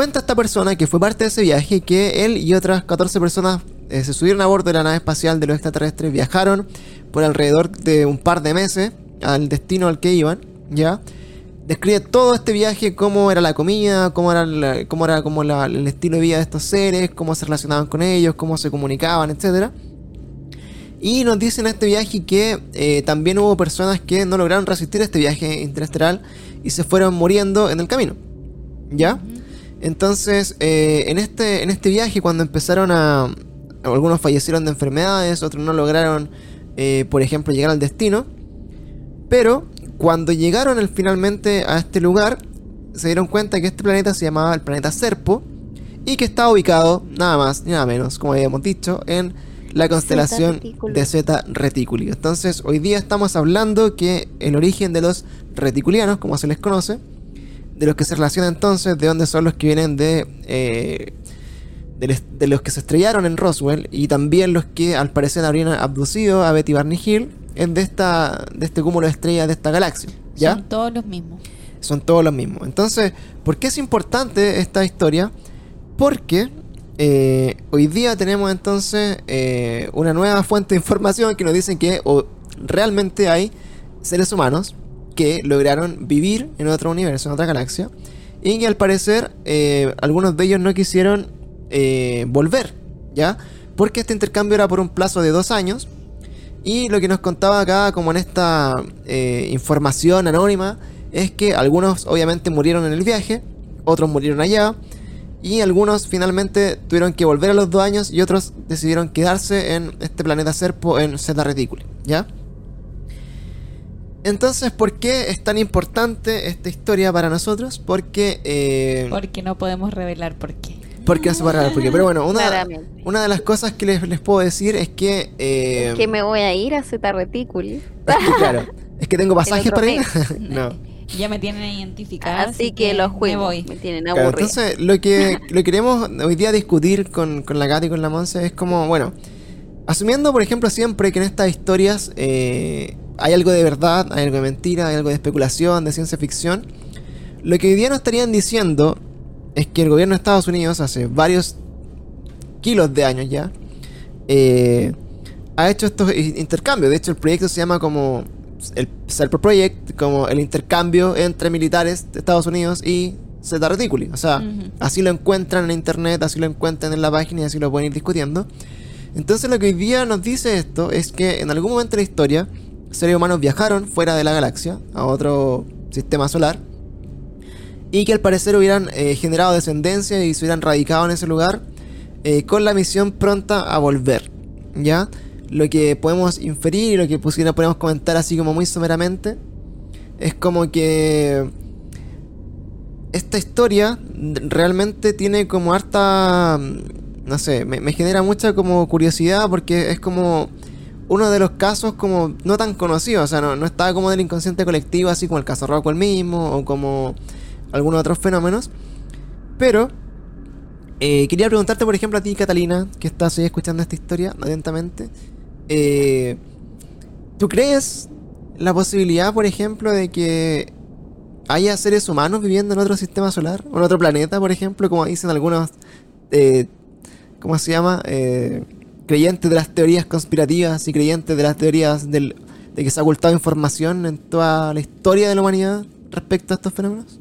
cuenta esta persona que fue parte de ese viaje que él y otras 14 personas eh, se subieron a bordo de la nave espacial de los extraterrestres, viajaron por alrededor de un par de meses al destino al que iban, ¿ya? Describe todo este viaje, cómo era la comida, cómo era, la- cómo era como la- el estilo de vida de estos seres, cómo se relacionaban con ellos, cómo se comunicaban, etcétera. Y nos dicen en este viaje que eh, también hubo personas que no lograron resistir este viaje interestelar y se fueron muriendo en el camino. ¿Ya? Entonces, eh, en, este, en este viaje, cuando empezaron a. Algunos fallecieron de enfermedades, otros no lograron, eh, por ejemplo, llegar al destino. Pero cuando llegaron el- finalmente a este lugar, se dieron cuenta que este planeta se llamaba el planeta Serpo y que estaba ubicado, nada más ni nada menos, como habíamos dicho, en la constelación de Zeta Reticuli. Entonces, hoy día estamos hablando que el origen de los reticulianos, como se les conoce, de los que se relaciona entonces, de dónde son los que vienen de, eh, de, les- de los que se estrellaron en Roswell y también los que al parecer habrían abducido a Betty Barney Hill, es de, esta, de este cúmulo de estrellas de esta galaxia. ¿Ya? Son todos los mismos. son todos los mismos. Entonces, ¿por qué es importante esta historia? Porque eh, hoy día tenemos entonces eh, una nueva fuente de información que nos dicen que o, realmente hay seres humanos que lograron vivir en otro universo, en otra galaxia, y que al parecer eh, algunos de ellos no quisieron eh, volver, ¿ya? Porque este intercambio era por un plazo de dos años, y lo que nos contaba acá, como en esta eh, información anónima, es que algunos obviamente murieron en el viaje, otros murieron allá, y algunos finalmente tuvieron que volver a los dos años y otros decidieron quedarse en este planeta Serpo en Zeta Reticuli, ¿ya? Entonces, ¿por qué es tan importante esta historia para nosotros? Porque... eh, Porque no podemos revelar por qué. porque no se puede revelar por qué. Pero bueno, una, una de las cosas que les, les puedo decir es que... eh, que me voy a ir a Zeta Reticuli. es que, claro, es que tengo pasajes para ir. no. Ya me tienen identificada. Así que los me juegos voy. me tienen Claro, entonces, lo que, lo que queremos hoy día discutir con, con la Katy y con la Monse es como, bueno, asumiendo, por ejemplo, siempre que en estas historias eh, hay algo de verdad, hay algo de mentira, hay algo de especulación, de ciencia ficción, lo que hoy día nos estarían diciendo es que el gobierno de Estados Unidos hace varios kilos de años ya eh, ha hecho estos intercambios. De hecho, el proyecto se llama como el Serpo Project, como el intercambio entre militares de Estados Unidos y Zeta Reticuli. O sea, así lo encuentran en internet, así lo encuentran en la página y así lo pueden ir discutiendo. Entonces, lo que hoy día nos dice esto es que en algún momento de la historia, seres humanos viajaron fuera de la galaxia, a otro sistema solar, y que al parecer hubieran eh, generado descendencia y se hubieran radicado en ese lugar eh, con la misión pronta a volver. ¿Ya? Lo que podemos inferir y lo que pusiera, podemos comentar así como muy someramente es como que esta historia realmente tiene como harta, no sé, me, me genera mucha como curiosidad porque es como uno de los casos como no tan conocidos, o sea, no, no está como del inconsciente colectivo, así como el caso Rockwell mismo o como algunos otros fenómenos. Pero eh, quería preguntarte, por ejemplo, a ti, Catalina, que estás ahí escuchando esta historia atentamente. eh, ¿Tú crees la posibilidad, por ejemplo, de que haya seres humanos viviendo en otro sistema solar? ¿O en otro planeta, por ejemplo? Como dicen algunos, eh, ¿cómo se llama? Eh, creyentes de las teorías conspirativas y creyentes de las teorías del- de que se ha ocultado información en toda la historia de la humanidad respecto a estos fenómenos.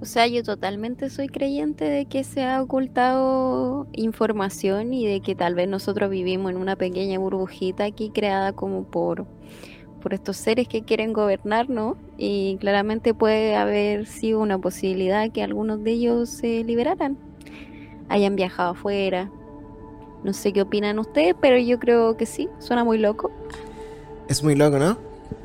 O sea, yo totalmente soy creyente de que se ha ocultado información y de que tal vez nosotros vivimos en una pequeña burbujita aquí creada como por, por estos seres que quieren gobernarnos y claramente puede haber sido una posibilidad que algunos de ellos se liberaran, hayan viajado afuera. No sé qué opinan ustedes, pero yo creo que sí, suena muy loco. Es muy loco, ¿no?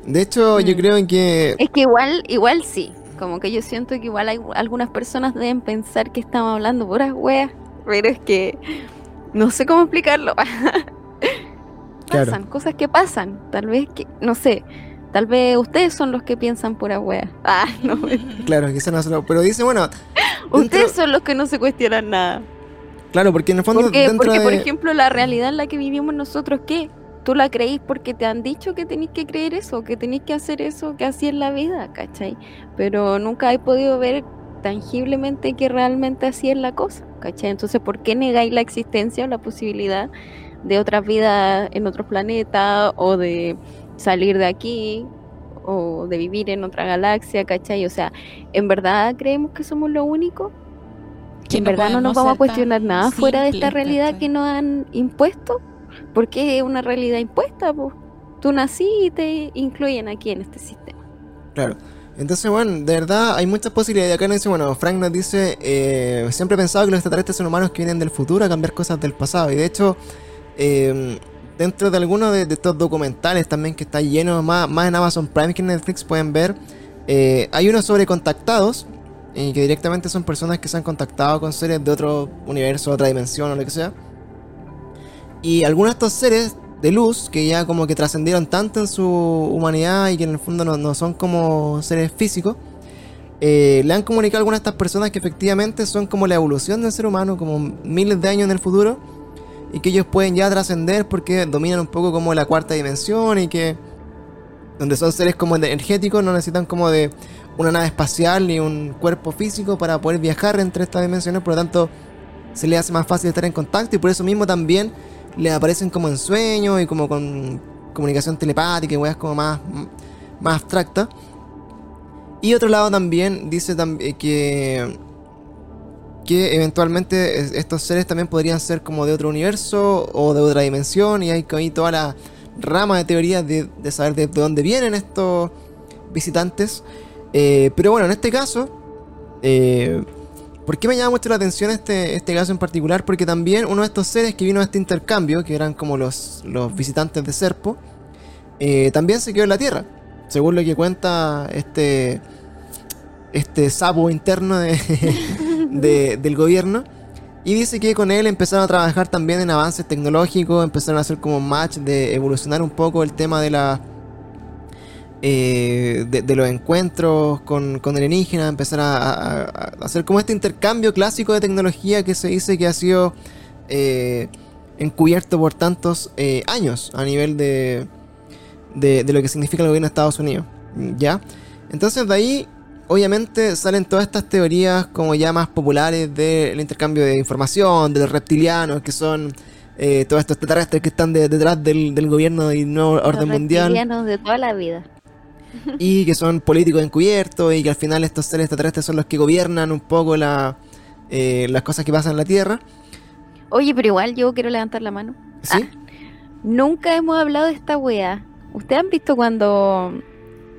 De hecho, yo Mm. creo que... Es que igual, igual sí. Como que yo siento que igual hay algunas personas deben pensar que estamos hablando puras weas, pero es que no sé cómo explicarlo. Claro. pasan, cosas que pasan. Tal vez que, no sé, tal vez ustedes son los que piensan puras weas. Ah, no. Claro, quizás no solo... Pero dice, bueno... Ustedes dentro- son los que no se cuestionan nada. Claro, porque en el fondo Porque, dentro porque por de... ejemplo, la realidad en la que vivimos nosotros, ¿qué? ¿Tú la creís porque te han dicho que tenéis que creer eso, que tenéis que hacer eso, que así es la vida, ¿cachai? Pero nunca he podido ver tangiblemente que realmente así es la cosa, ¿cachai? Entonces, ¿por qué negáis la existencia o la posibilidad de otras vidas en otros planetas o de salir de aquí o de vivir en otra galaxia, ¿cachai? O sea, ¿en verdad creemos que somos lo único? Que en no verdad no nos vamos a cuestionar nada fuera de esta realidad ¿cachai? que nos han impuesto, porque es una realidad impuesta, pues. Tú nací y te incluyen aquí en este sistema. Claro. Entonces, bueno, de verdad hay muchas posibilidades. Acá nos dice, bueno, Frank nos dice, eh, siempre he pensado que los extraterrestres son humanos que vienen del futuro a cambiar cosas del pasado. Y de hecho, eh, dentro de algunos de, de estos documentales también que está lleno, más, más en Amazon Prime que en Netflix, pueden ver, eh, hay uno sobre contactados, y que directamente son personas que se han contactado con seres de otro universo, otra dimensión o lo que sea. Y algunos de estos seres de luz que ya como que trascendieron tanto en su humanidad y que en el fondo no, no son como seres físicos, eh, le han comunicado a algunas de estas personas que efectivamente son como la evolución del ser humano, como miles de años en el futuro, y que ellos pueden ya trascender porque dominan un poco como la cuarta dimensión y que donde son seres como energéticos, no necesitan como de una nave espacial ni un cuerpo físico para poder viajar entre estas dimensiones, por lo tanto se les hace más fácil estar en contacto y por eso mismo también le aparecen como en sueños y como con comunicación telepática y weas como más, más abstracta. Y otro lado también dice eh, que, que eventualmente es- estos seres también podrían ser como de otro universo o de otra dimensión y hay ahí toda la rama de teorías de, de saber de dónde vienen estos visitantes. Eh, pero bueno, en este caso, eh, ¿Por qué me llama mucho la atención este, este caso en particular? Porque también uno de estos seres que vino a este intercambio, que eran como los, los visitantes de Serpo, eh, también se quedó en la Tierra. Según lo que cuenta este, este sapo interno de- de- del gobierno. Y dice que con él empezaron a trabajar también en avances tecnológicos, empezaron a hacer como match de evolucionar un poco el tema de la eh, de, de los encuentros con, con alienígenas, empezar a, a- a hacer como este intercambio clásico de tecnología que se dice que ha sido eh, encubierto por tantos eh, años a nivel de, de, de lo que significa el gobierno de Estados Unidos. ¿Ya? Entonces de ahí, obviamente, salen todas estas teorías como ya más populares del intercambio de información, de los reptilianos, que son eh, todos estos extraterrestres que están de- detrás del, del gobierno y nuevo orden Los mundial reptilianos de toda la vida. Y que son políticos encubiertos y que al final estos seres extraterrestres son los que gobiernan un poco la, eh, las cosas que pasan en la Tierra. Oye, pero igual yo quiero levantar la mano. ¿Sí? Nunca hemos hablado de esta wea. ¿Ustedes han visto cuando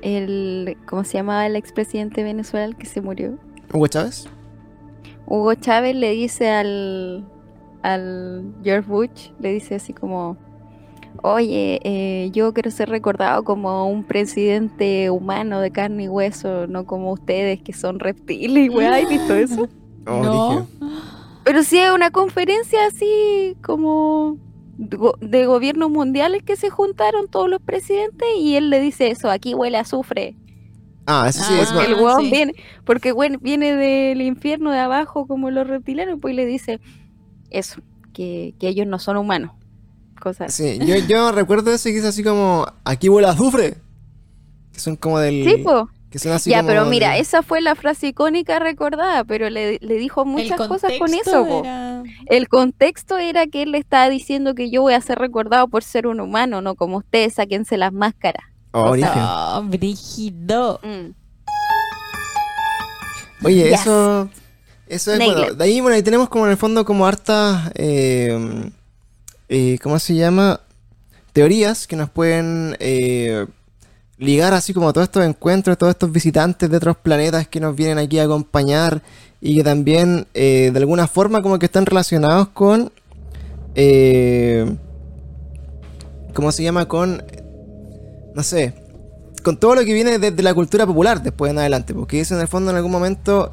el, ¿cómo se llamaba el expresidente de Venezuela el que se murió? Hugo Chávez. Hugo Chávez le dice al, al George Bush, le dice así como, oye, eh, yo quiero ser recordado como un presidente humano de carne y hueso, no como ustedes que son reptiles weá, ¿has visto eso? Oh, No. dije. Pero sí es una conferencia así como de go- de gobiernos mundiales que se juntaron todos los presidentes y él le dice eso, aquí huele a azufre. Ah, eso sí, Ah, es Porque el sí. hueón viene, porque güey, viene del infierno de abajo como los reptilianos, pues y le dice eso, que, que ellos no son humanos. Cosas. Sí, yo, yo recuerdo ese que es así como, aquí huele a azufre. Que son como del... Sí, po. Que son así Ya, como pero mira, de- esa fue la frase icónica recordada, pero le, le dijo muchas cosas con eso. era- El contexto era que él le estaba diciendo que yo voy a ser recordado por ser un humano, no como ustedes, sáquense las máscaras. Oh. Oh, brígido. Mm. Oye, Yes. eso... Eso es, Nailed bueno, de ahí, bueno, ahí tenemos como en el fondo como hartas... eh, eh, ¿Cómo se llama? Teorías que nos pueden... eh, ligar así como todos estos encuentros, todos estos visitantes de otros planetas que nos vienen aquí a acompañar y que también eh, de alguna forma como que están relacionados con... eh, ¿Cómo se llama? Con... No sé. Con todo lo que viene desde la cultura popular después en adelante. Porque dice en el fondo en algún momento...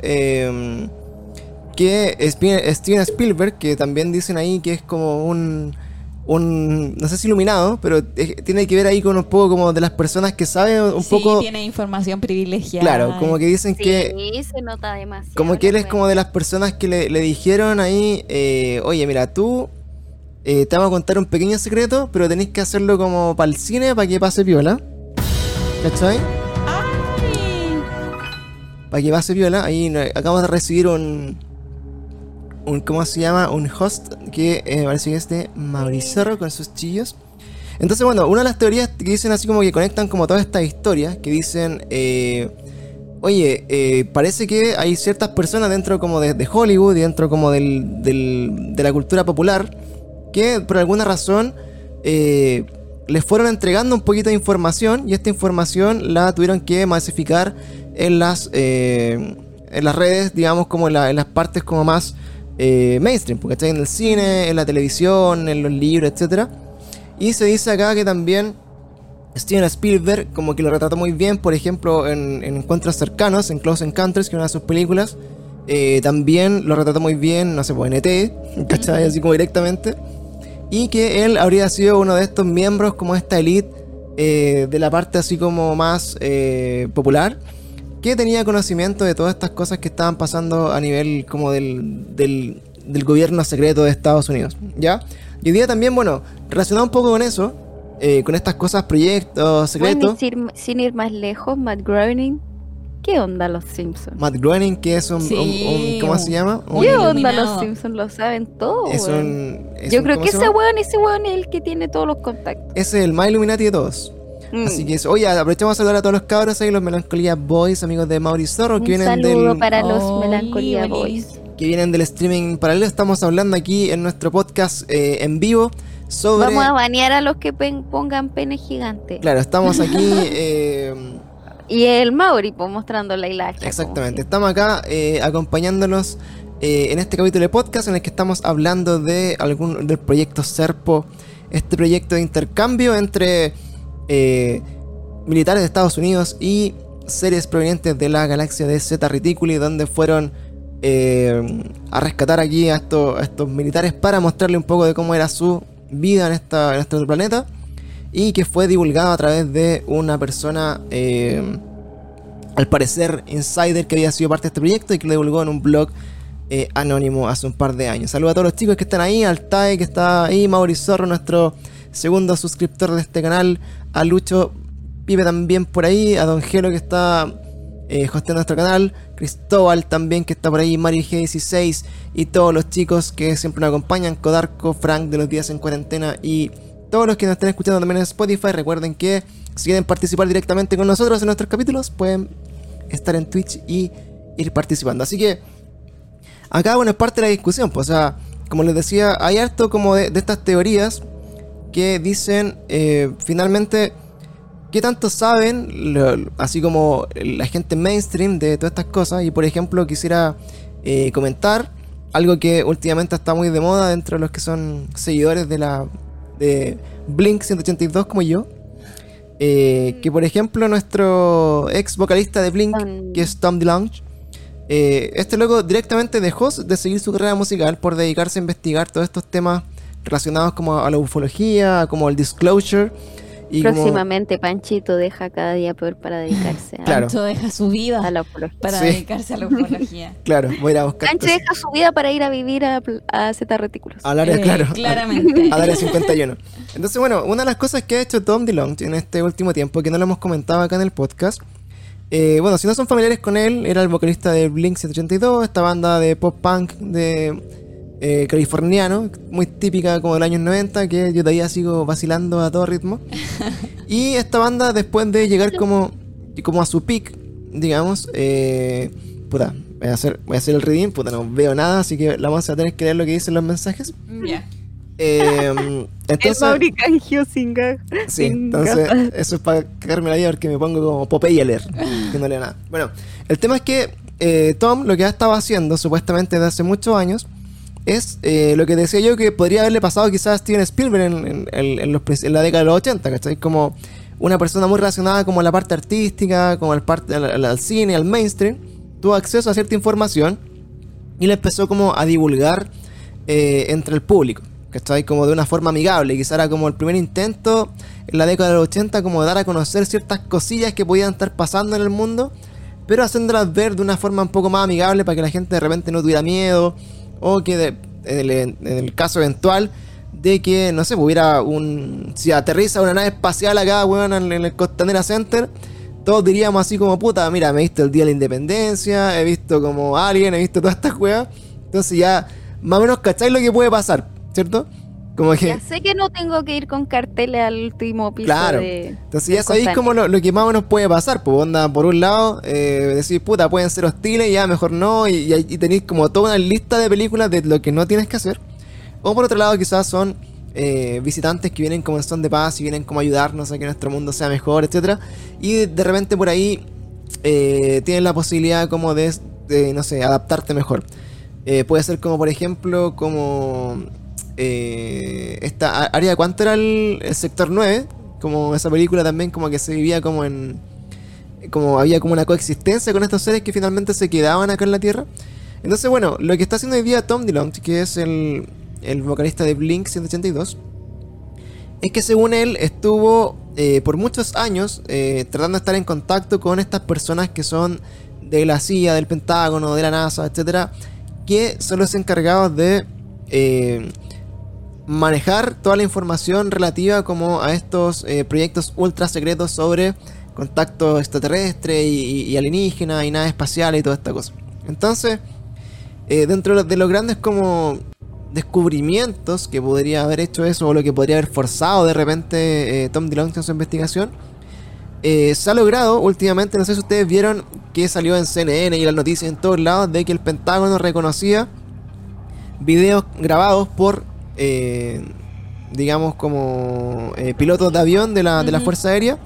que Steven Spielberg, que también dicen ahí que es como un, un no sé si iluminado, pero es- tiene que ver ahí con un poco como de las personas que saben un sí, poco, tiene información privilegiada. claro, como que dicen que, Sí, se nota demasiado. como que él es como de las personas que le, le dijeron ahí, eh, oye, mira, tú eh, te vamos a contar un pequeño secreto, pero tenés que hacerlo como para el cine para que pase viola. ¿Cachai? Ay, Para que pase viola, ahí acabamos de recibir un, un ¿cómo se llama? Un host que eh, parece que es de Mauricerro con sus chillos. Entonces, bueno, una de las teorías que dicen así como que conectan como todas estas historias, que dicen, eh, oye, eh, parece que hay ciertas personas dentro como de, Hollywood dentro como del, de la cultura popular, que por alguna razón les fueron entregando un poquito de información y esta información la tuvieron que masificar en las, en las redes, digamos, como en las partes como más eh, mainstream, porque está en el cine, en la televisión, en los libros, etc. Y se dice acá que también Steven Spielberg como que lo retrató muy bien, por ejemplo, en, en Encuentros Cercanos, en Close Encounters, que es una de sus películas. Eh, también lo retrató muy bien, no sé, pues en ET, ¿cachai? Así como directamente. Y que él habría sido uno de estos miembros como esta elite eh, de la parte así como más eh, popular que tenía conocimiento de todas estas cosas que estaban pasando a nivel como del, del, del gobierno secreto de Estados Unidos, ¿ya? Y hoy día también, bueno, relacionado un poco con eso, eh, con estas cosas, proyectos secretos, Bueno, sin, sin ir más lejos, Matt Groening, ¿qué onda los Simpsons? Matt Groening, que es un, un- Sí, un- ¿cómo se llama? Un- un ¿Qué onda los Simpsons? Lo saben todo, es un, es Yo un- creo ¿cómo que se ese weón, ese weón es el que tiene todos los contactos. Ese es el más Illuminati de todos. Mm. Así que. Oye, aprovechamos a saludar a todos los cabros ahí, los Melancolía Boys, amigos de Mauricio Zorro, que Un vienen saludo del, para los Melancolía. Boys. que vienen del streaming paralelo. Estamos hablando aquí en nuestro podcast eh, en vivo sobre. Vamos a banear a los que pen- pongan pene gigante. Claro, estamos aquí. eh, Y el Mauri, pues, mostrando la hilacha. como exactamente. Estamos acá eh, acompañándolos eh, en este capítulo de podcast en el que estamos hablando de algún del proyecto Serpo. Este proyecto de intercambio entre eh, militares de Estados Unidos y seres provenientes de la galaxia de Zeta Reticuli, donde fueron eh, a rescatar aquí a estos, estos militares para mostrarle un poco de cómo era su vida en, esta, en este otro planeta y que fue divulgado a través de una persona, eh, al parecer insider, que había sido parte de este proyecto y que lo divulgó en un blog anónimo hace un par de años. Saludos a todos los chicos que están ahí, al TAE que está ahí, Mauri Zorro, nuestro segundo suscriptor de este canal, a Lucho Pipe también por ahí, a Don Gelo que está eh, hosteando nuestro canal, Cristóbal también que está por ahí, Mario G16 y todos los chicos que siempre nos acompañan, Codarco, Frank de los días en cuarentena y todos los que nos estén escuchando también en Spotify, recuerden que si quieren participar directamente con nosotros en nuestros capítulos, pueden estar en Twitch y ir participando. Así que acá, bueno, es parte de la discusión. Pues, o sea, como les decía, hay harto como de, de estas teorías que dicen eh, finalmente qué tanto saben, lo- así como la gente mainstream de todas estas cosas. Y por ejemplo, quisiera eh, comentar algo que últimamente está muy de moda dentro de los que son seguidores de la, de Blink 182 como yo. Eh, que por ejemplo nuestro ex vocalista de Blink, que es Tom DeLonge, eh, este loco directamente dejó de seguir su carrera musical por dedicarse a investigar todos estos temas relacionados como a la ufología, como el disclosure. Y como- Próximamente Panchito deja cada día peor para dedicarse a, Claro. Pancho deja su vida a la ufología. para Sí. dedicarse a la ufología. claro, voy a ir a buscar Pancho deja su vida para ir a vivir a Z Retículos. al área, Eh, claro. Claramente. al área 51. Entonces, bueno, una de las cosas que ha hecho Tom DeLonge en este último tiempo, que no lo hemos comentado acá en el podcast, eh, bueno, si no son familiares con él, era el vocalista de Blink 182, esta banda de pop punk de eh, californiano, muy típica como de los años 90, que yo todavía sigo vacilando a todo ritmo. Y esta banda, después de llegar como, como a su peak, digamos, eh, puta, voy a, hacer, voy a hacer el reading, puta, no veo nada, así que la vamos a tener que leer lo que dicen los mensajes. Ya. Eh, entonces, canjeó sin gag. sí, entonces eso es para cagarme la vida porque me pongo como Popeye a leer, que no leo nada. Bueno, el tema es que eh, Tom lo que ha estado haciendo supuestamente desde hace muchos años es eh, lo que decía yo que podría haberle pasado quizás a Steven Spielberg en, la década de los 80, ¿cachai? Como una persona muy relacionada como a la parte artística, como al, parte, al, cine, al mainstream, tuvo acceso a cierta información y le empezó como a divulgar eh, entre el público, ¿cachai? Como de una forma amigable, quizá era como el primer intento en la década de los 80 como dar a conocer ciertas cosillas que podían estar pasando en el mundo, pero haciéndolas ver de una forma un poco más amigable para que la gente de repente no tuviera miedo o que de- en, el, en el caso eventual de que, no sé, hubiera un... Si aterriza una nave espacial acá, weón, en, el Costanera Center, todos diríamos así como, puta, mira, me he visto el Día de la Independencia, he visto como Alien, he visto todas estas juegas. Entonces ya, más o menos, ¿cacháis lo que puede pasar? ¿Cierto? Como que... Ya sé que no tengo que ir con carteles al último piso Claro. de... Entonces ya sabéis como lo, lo que más o menos puede pasar. Pues onda, por un lado, eh, decir, puta, pueden ser hostiles, ya mejor no. Y, y, y tenéis como toda una lista de películas de lo que no tienes que hacer. O por otro lado, quizás son eh, visitantes que vienen como en son de paz y vienen como a ayudarnos a que nuestro mundo sea mejor, etcétera Y de repente por ahí eh, tienen la posibilidad como de, de, no sé, adaptarte mejor. Eh, puede ser como, por ejemplo, como eh, esta área, ¿cuánto era el, sector 9? Como esa película también, como que se vivía como en... Como había como una coexistencia con estos seres que finalmente se quedaban acá en la Tierra. Entonces, bueno, lo que está haciendo hoy día Tom DeLonge, que es el, el vocalista de Blink 182, es que según él estuvo eh, por muchos años eh, tratando de estar en contacto con estas personas que son de la CIA, del Pentágono, de la NASA, etcétera, que son los encargados de manejar toda la información relativa como a estos eh, proyectos ultra secretos sobre contacto extraterrestre y, y- alienígena y naves espaciales y toda esta cosa. Entonces, eh, dentro de los- de los grandes como descubrimientos que podría haber hecho eso o lo que podría haber forzado de repente eh, Tom DeLonge en su investigación, se ha logrado últimamente, no sé si ustedes vieron que salió en CNN y las noticias en todos lados de que el Pentágono reconocía videos grabados por, eh, digamos, como eh, pilotos de avión de la, de la. Fuerza Aérea,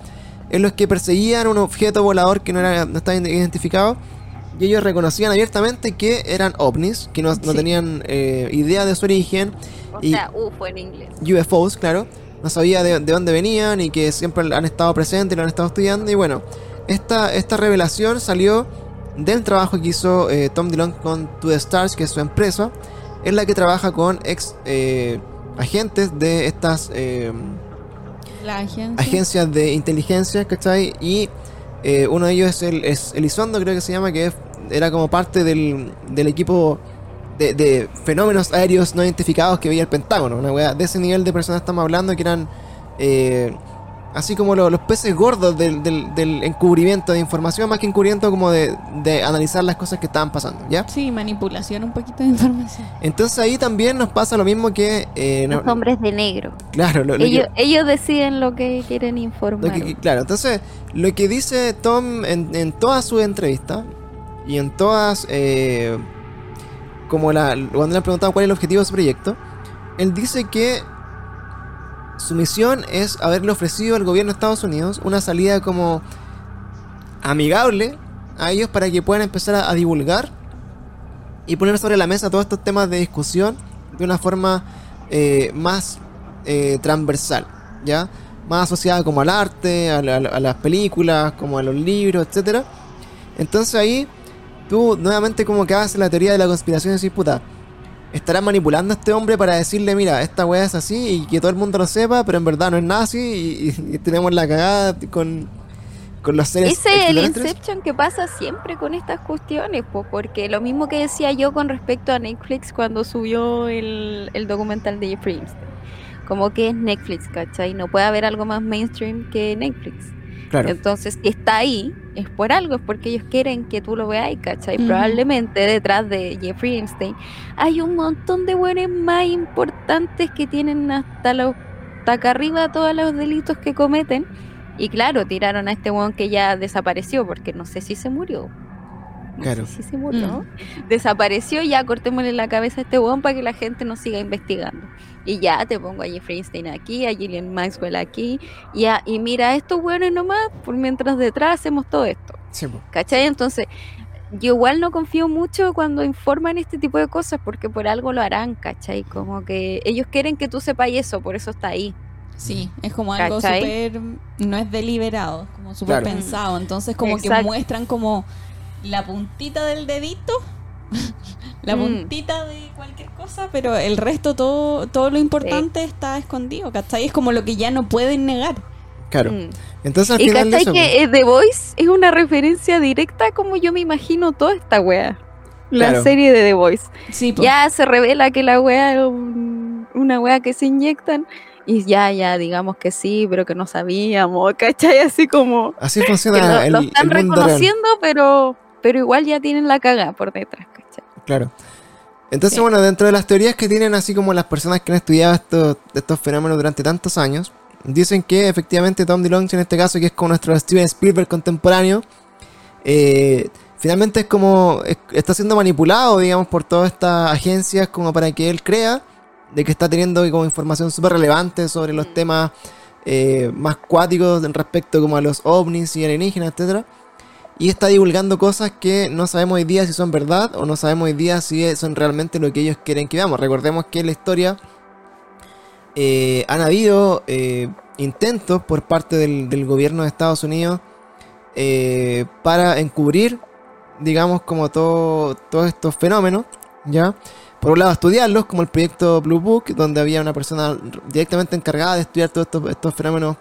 en los que perseguían un objeto volador que no, era, no estaba identificado. Y ellos reconocían abiertamente que eran ovnis, que no, no tenían eh, idea de su origen. O y- sea, UFO en inglés. UFOs, claro. No sabía de, de dónde venían y que siempre han estado presentes y lo han estado estudiando. Y bueno, esta, esta revelación salió del trabajo que hizo eh, Tom DeLonge con To The Stars, que es su empresa, en la que trabaja con ex eh, agentes de estas eh, agencia. agencias de inteligencia, ¿cachai? Y eh, uno de ellos es, el, es Elizondo, creo que se llama, que es- era como parte del, del equipo de, de fenómenos aéreos no identificados que veía el Pentágono. Una wea de ese nivel de personas estamos hablando que eran eh, así como lo- los peces gordos del, del- del encubrimiento de información, más que encubrimiento como de, de analizar las cosas que estaban pasando, ¿ya? Sí, manipulación un poquito de información. Entonces ahí también nos pasa lo mismo que... eh, no- Los hombres de negro. claro, lo- lo que- Ellos, ellos deciden lo que quieren informar. que- claro, entonces lo que dice Tom en, en todas sus entrevistas y en todas, eh, como la, cuando le han preguntado cuál es el objetivo de su proyecto, él dice que su misión es haberle ofrecido al gobierno de Estados Unidos una salida como amigable a ellos para que puedan empezar a, divulgar y poner sobre la mesa todos estos temas de discusión de una forma eh, más eh, transversal, ¿ya? Más asociada como al arte, a, la- a las películas, como a los libros, etcétera. Entonces ahí tú nuevamente como que haces la teoría de la conspiración y decís, puta, estará manipulando a este hombre para decirle, mira, esta weá es así y que todo el mundo lo sepa, pero en verdad no es nada así y, tenemos la cagada con, con los seres Ese es el. Inception que pasa siempre con estas cuestiones, po, porque lo mismo que decía yo con respecto a Netflix cuando subió el, el documental de Jeffrey Epstein. Como que es Netflix, ¿cachai? No puede haber algo más mainstream que Netflix. Claro, Entonces, si está ahí, es por algo, es porque ellos quieren que tú lo veas, ¿cachai? Ujú. Probablemente detrás de Jeffrey Epstein hay un montón de buenos más importantes que tienen hasta los hasta acá arriba todos los delitos que cometen. Y claro, tiraron a este weón que ya desapareció, porque no sé si se murió. No Claro. sé si se murió. Desapareció, ya cortémosle la cabeza a este weón para que la gente nos siga investigando. Y ya te pongo a Jeffrey Epstein aquí, a Gillian Maxwell aquí, y, a- y mira, estos weones nomás, por mientras detrás hacemos todo esto. sí. ¿Cachai? Entonces, yo igual no confío mucho cuando informan este tipo de cosas porque por algo lo harán, ¿cachai? Como que ellos quieren que tú sepas eso, por eso está ahí. Sí, es como algo súper, no es deliberado, como súper Claro. pensado. Entonces como que muestran como la puntita del dedito, la Mm. puntita de cualquier cosa, pero el resto, todo, todo lo importante está escondido, ¿cachai? Es como lo que ya no pueden negar. Claro. Mm. Entonces al Y final cachai eso, que eh, The Voice es una referencia directa a como yo me imagino toda esta wea. La Claro. serie de The Voice. Sí. Ya se revela que la wea es un- una wea que se inyectan. Y ya, ya, digamos que sí, pero que no sabíamos, ¿cachai? Así como así que funciona lo, el, lo están el mundo real. reconociendo, pero, pero igual ya tienen la caga por detrás, ¿cachai? Claro. Entonces, Sí. bueno, dentro de las teorías que tienen, así como las personas que han estudiado estos, estos fenómenos durante tantos años, dicen que efectivamente Tom DeLonge, en este caso, que es como nuestro Steven Spielberg contemporáneo, eh, finalmente es como es- está siendo manipulado, digamos, por todas estas agencias como para que él crea de que está teniendo como información súper relevante sobre los Mm. temas eh, más cuáticos en respecto como a los ovnis y alienígenas, etcétera y está divulgando cosas que no sabemos hoy día si son verdad o no sabemos hoy día si son realmente lo que ellos quieren que veamos. Recordemos que en la historia eh, han habido eh, intentos por parte del, gobierno de Estados Unidos eh, para encubrir, digamos, como todo, todos estos fenómenos, ¿ya? Por un lado, estudiarlos, como el proyecto Blue Book, donde había una persona directamente encargada de estudiar todos estos, estos fenómenos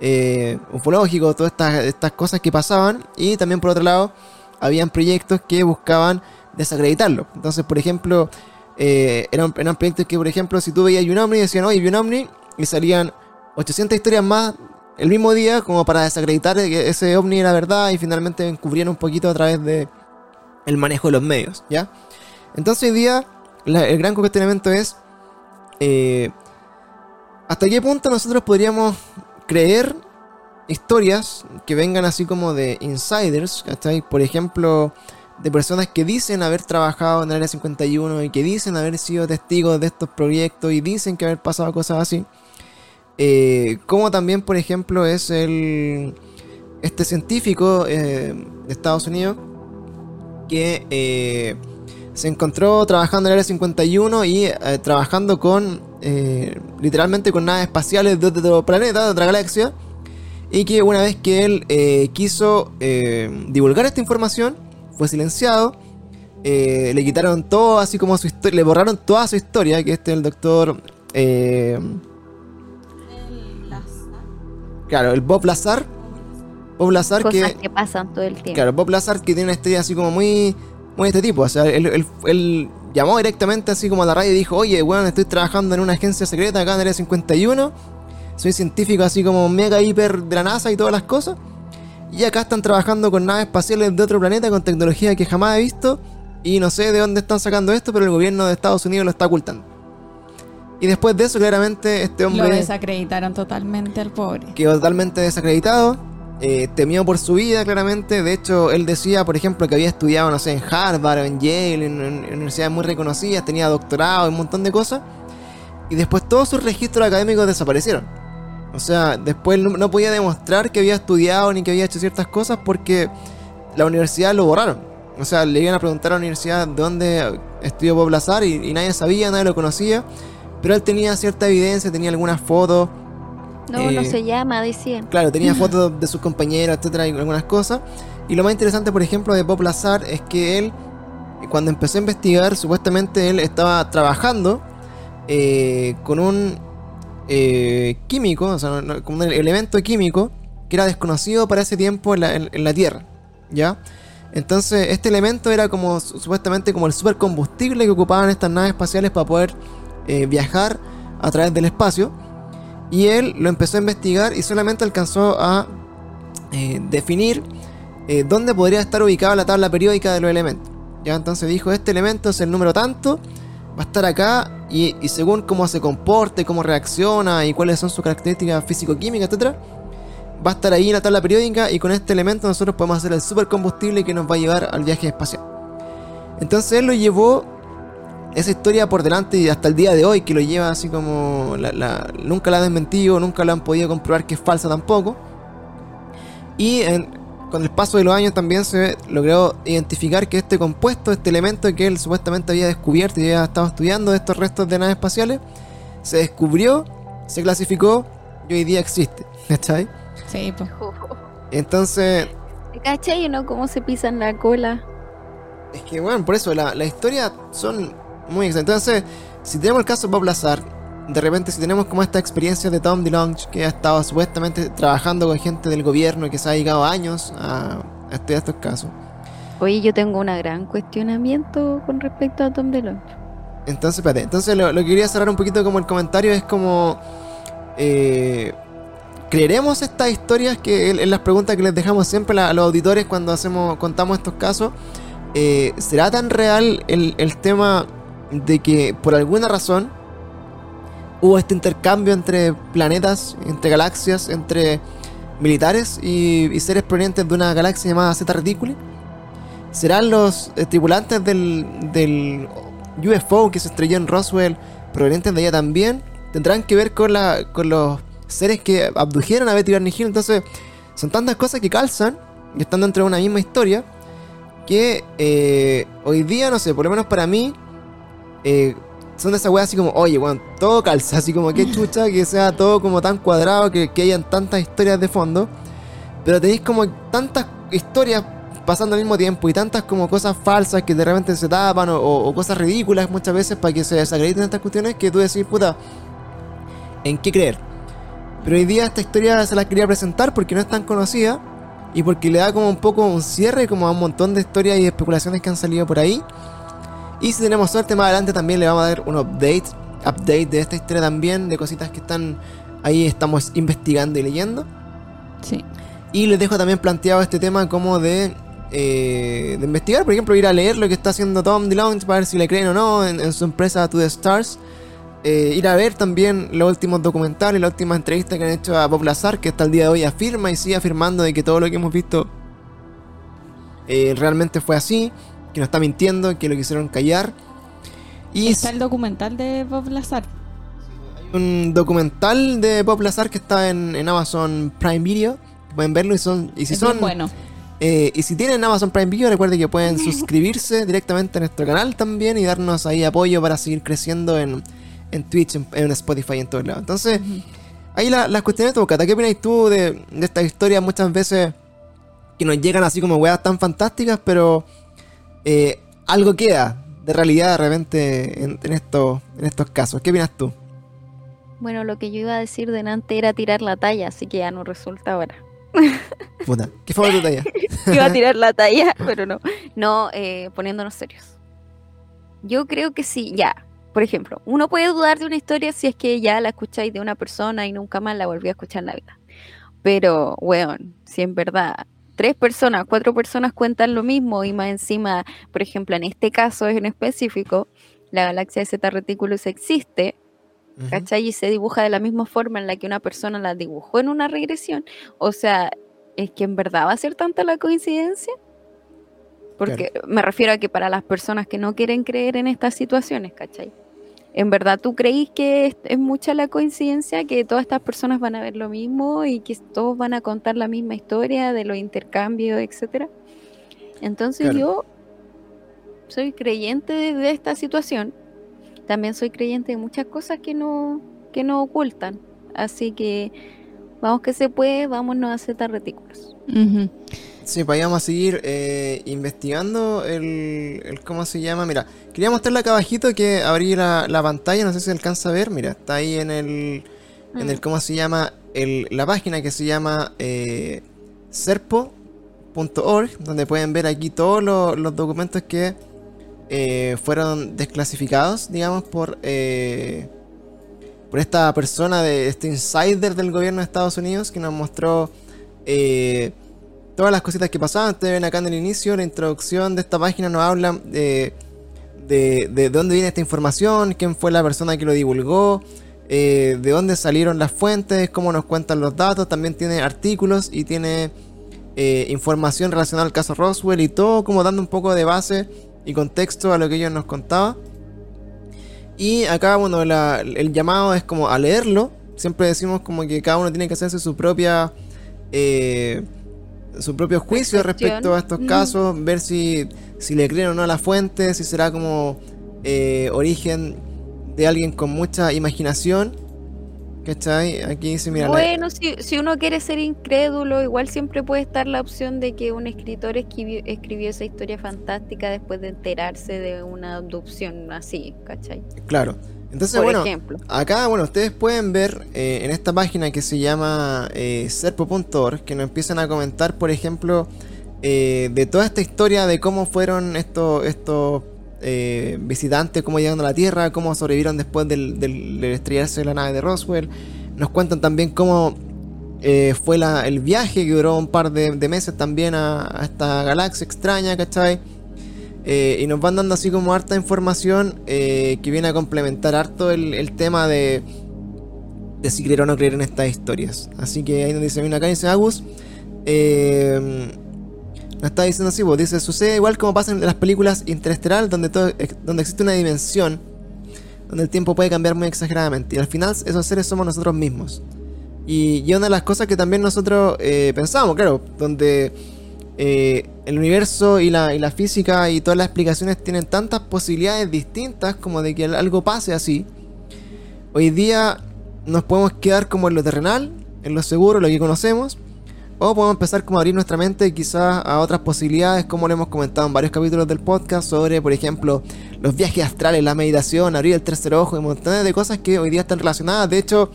eh, ufológicos, todas estas, cosas que pasaban. Y también, por otro lado, habían proyectos que buscaban desacreditarlo. Entonces, por ejemplo, eh, eran, eran proyectos que, por ejemplo, si tú veías un ovni, decían, oye, un ovni, y salían 800 historias más el mismo día, como para desacreditar que ese ovni era verdad, y finalmente encubrieron un poquito a través de el manejo de los medios, ¿ya? Entonces, hoy día, el gran cuestionamiento es. eh, ¿Hasta qué punto nosotros podríamos creer historias que vengan así como de insiders. Por ejemplo, de personas que dicen haber trabajado en el área 51 y que dicen haber sido testigos de estos proyectos y dicen que haber pasado cosas así. Eh, como también, por ejemplo, es el este científico eh, de Estados Unidos que eh, se encontró trabajando en el área 51 y eh, trabajando con eh, literalmente con naves espaciales de otro planeta, de otra galaxia. Y que una vez que él eh, quiso divulgar esta información, fue silenciado. le quitaron todo, así como su historia, le borraron toda su historia, que este es el doctor... eh, claro, el Bob Lazar. Bob Lazar Cosas que... que pasan todo el tiempo. Claro, Bob Lazar que tiene una historia así como muy, muy este tipo. O sea, él, él- él llamó directamente así como a la radio y dijo, oye, bueno, estoy trabajando en una agencia secreta acá en el área 51. Soy científico así como mega hiper de la NASA y todas las cosas. Y acá están trabajando con naves espaciales de otro planeta con tecnología que jamás he visto. Y no sé de dónde están sacando esto, pero el gobierno de Estados Unidos lo está ocultando. Y después de eso, claramente, este Lo hombre desacreditaron totalmente al pobre. quedó totalmente desacreditado. Eh, temió por su vida, claramente. De hecho, él decía, por ejemplo, que había estudiado, no sé, en Harvard en Yale, en, universidades muy reconocidas, tenía doctorado, un montón de cosas. Y después todos sus registros académicos desaparecieron. O sea, después no, podía demostrar que había estudiado ni que había hecho ciertas cosas porque la universidad lo borraron. O sea, le iban a preguntar a la universidad de dónde estudió Bob Lazar y, y nadie sabía, nadie lo conocía. pero él tenía cierta evidencia, tenía algunas fotos. No, no Eh, se llama, decían. Claro, tenía fotos de sus compañeros, etcétera, y algunas cosas. Y lo más interesante, por ejemplo, de Bob Lazar es que él, cuando empezó a investigar, supuestamente él estaba trabajando eh, con un eh, químico, o sea, con un elemento químico que era desconocido para ese tiempo en la, en- en la Tierra, ¿ya? Entonces, este elemento era como su- supuestamente como el supercombustible que ocupaban estas naves espaciales para poder eh, viajar a través del espacio. Y él lo empezó a investigar y solamente alcanzó a eh, definir eh, dónde podría estar ubicada la tabla periódica de los elementos. Ya entonces dijo, este elemento es el número tanto, va a estar acá y, según cómo se comporte, cómo reacciona y cuáles son sus características físico-químicas, etc. Va a estar ahí en la tabla periódica y con este elemento nosotros podemos hacer el supercombustible que nos va a llevar al viaje espacial. Entonces él lo llevó esa historia por delante y hasta el día de hoy que lo lleva así como la- la- nunca la han desmentido, nunca lo han podido comprobar que es falsa tampoco. Y en- con el paso de los años también se logró identificar que este compuesto, este elemento que él supuestamente había descubierto y había estado estudiando de estos restos de naves espaciales, se descubrió, se clasificó y hoy día existe. ¿Cachai? Sí, pues. Entonces, ¿Cachai o no? ¿Cómo se pisan la cola? Es que, bueno, por eso, la, la historia son muy excelentes. Entonces, si tenemos el caso de Bob Lazar, de repente si tenemos como esta experiencia de Tom DeLonge, que ha estado supuestamente trabajando con gente del gobierno y que se ha dedicado años a, a estudiar estos casos. Oye, yo tengo un gran cuestionamiento con respecto a Tom DeLonge. Entonces, espérate, entonces lo, lo que quería cerrar un poquito como el comentario es como... eh, ¿Creeremos estas historias que en, en las preguntas que les dejamos siempre a los auditores cuando hacemos contamos estos casos? eh, ¿Será tan real el, el tema de que por alguna razón hubo este intercambio entre planetas, entre galaxias, entre militares y, y seres provenientes de una galaxia llamada Zeta Reticuli? ¿Serán los eh, tripulantes del, del UFO que se estrelló en Roswell provenientes de allá también? ¿Tendrán que ver con, la, con los seres que abdujeron a Betty Barney? Entonces, son tantas cosas que calzan y están dentro de una misma historia que eh, hoy día, no sé, por lo menos para mí, eh, son de esa wea así como, oye, weón, todo calza, así como que chucha, que sea todo como tan cuadrado, que, que hayan tantas historias de fondo, pero tenéis como tantas historias pasando al mismo tiempo y tantas como cosas falsas que de repente se tapan o, o- o cosas ridículas muchas veces para que se desacrediten estas cuestiones que tú decís, puta, ¿en qué creer? Pero hoy día esta historia se la quería presentar porque no es tan conocida y porque le da como un poco un cierre como a un montón de historias y especulaciones que han salido por ahí. Y si tenemos suerte más adelante también le vamos a dar un update, update de esta historia también, de cositas que están ahí estamos investigando y leyendo. Sí. Y les dejo también planteado este tema como de, eh, de investigar, por ejemplo, ir a leer lo que está haciendo Tom DeLonge para ver si le creen o no en, en su empresa To The Stars. Eh, ir a ver también los últimos documentales, la última entrevista que han hecho a Bob Lazar, que hasta el día de hoy afirma y sigue afirmando de que todo lo que hemos visto eh, realmente fue así, que no está mintiendo, que lo quisieron callar. Y Está el documental de Bob Lazar. un documental de Bob Lazar que está en, en Amazon Prime Video. Pueden verlo y son y si es son bueno. eh, y si tienen Amazon Prime Video recuerden que pueden suscribirse directamente a nuestro canal también y darnos ahí apoyo para seguir creciendo en, en Twitch, en, en Spotify, en todos lados. Entonces ahí la- las cuestiones de tu ¿qué opinas tú de, de estas historias muchas veces que nos llegan así como weas tan fantásticas, pero eh, algo queda de realidad de repente en, en estos, en estos casos? ¿Qué opinas tú? Bueno, lo que yo iba a decir delante era tirar la talla, así que ya no resulta ahora. Puta, ¿qué fue tu talla? Iba a tirar la talla, pero no. No, eh, poniéndonos serios. Yo creo que sí, ya. Por ejemplo, uno puede dudar de una historia si es que ya la escucháis de una persona y nunca más la volví a escuchar en la vida. Pero, weón, si en verdad tres personas, cuatro personas cuentan lo mismo y más encima, por ejemplo, en este caso en específico, la galaxia de Zeta Reticulus existe. ¿cachai? Y se dibuja de la misma forma en la que una persona la dibujó en una regresión. O sea, ¿es que en verdad va a ser tanta la coincidencia? Porque me refiero a que para las personas que no quieren creer en estas situaciones, ¿cachai? ¿En verdad tú creís que es, es mucha la coincidencia que todas estas personas van a ver lo mismo y que todos van a contar la misma historia de los intercambios, etcétera? Entonces Claro. yo soy creyente de, esta situación también soy creyente de muchas cosas que no, que no ocultan. Así que vamos que se puede, vámonos a retículos. Ujú. Sí, pues ahí vamos a seguir eh, investigando el, el- ¿Cómo se llama? Mira, quería mostrarle acá abajito que abrí la, la pantalla, no sé si alcanza a ver. Mira, está ahí en el. En el ¿Cómo se llama? El, la página que se llama eh, serpo.org, donde pueden ver aquí todos los, los documentos que eh, fueron desclasificados, digamos, por. eh, por esta persona, de este insider del gobierno de Estados Unidos que nos mostró eh, todas las cositas que pasaban. Ustedes ven acá en el inicio, la introducción de esta página nos habla de, de, de dónde viene esta información, quién fue la persona que lo divulgó, eh, de dónde salieron las fuentes, cómo nos cuentan los datos. También tiene artículos y tiene eh, información relacionada al caso Roswell y todo como dando un poco de base y contexto a lo que ellos nos contaban. Y acá, bueno, el llamado es como a leerlo. Siempre decimos como que cada uno tiene que hacerse su propia. Eh, su propio juicio respecto a estos Mm. casos. Ver si, si le creen o no a la fuente. Si será como eh, origen de alguien con mucha imaginación. ¿Cachai? Aquí dice, mira. la- Bueno, si, si uno quiere ser incrédulo, igual siempre puede estar la opción de que un escritor escribió, escribió esa historia fantástica después de enterarse de una abducción así, ¿cachai? Claro. Entonces, Por bueno. ejemplo. Acá, bueno, ustedes pueden ver eh, en esta página que se llama eh, serpo.org que nos empiezan a comentar, por ejemplo, eh, de toda esta historia de cómo fueron estos, estos eh, visitantes, cómo llegaron a la Tierra, cómo sobrevivieron después del, del- del estrellarse de la nave de Roswell. Nos cuentan también cómo fue la- el viaje que duró un par de, de meses también a, a esta galaxia extraña, ¿cachai? Eh, y nos van dando así como harta información eh, que viene a complementar harto el, el tema de, de si creer o no creer en estas historias. Así que ahí nos dice, mira acá dice Agus. Eh, nos está diciendo así, pues dice, sucede igual como pasa en las películas Interestelar, donde, todo, donde existe una dimensión, donde el tiempo puede cambiar muy exageradamente. Y al final esos seres somos nosotros mismos. Y, y una de las cosas que también nosotros pensamos, claro, donde eh, el universo y la, y la física y todas las explicaciones tienen tantas posibilidades distintas como de que algo pase así. Hoy día nos podemos quedar como en lo terrenal, en lo seguro, lo que conocemos, o podemos empezar como a abrir nuestra mente quizás a otras posibilidades, como lo hemos comentado en varios capítulos del podcast, sobre, por ejemplo, los viajes astrales, la meditación, abrir el tercer ojo y montones de cosas que hoy día están relacionadas. De hecho,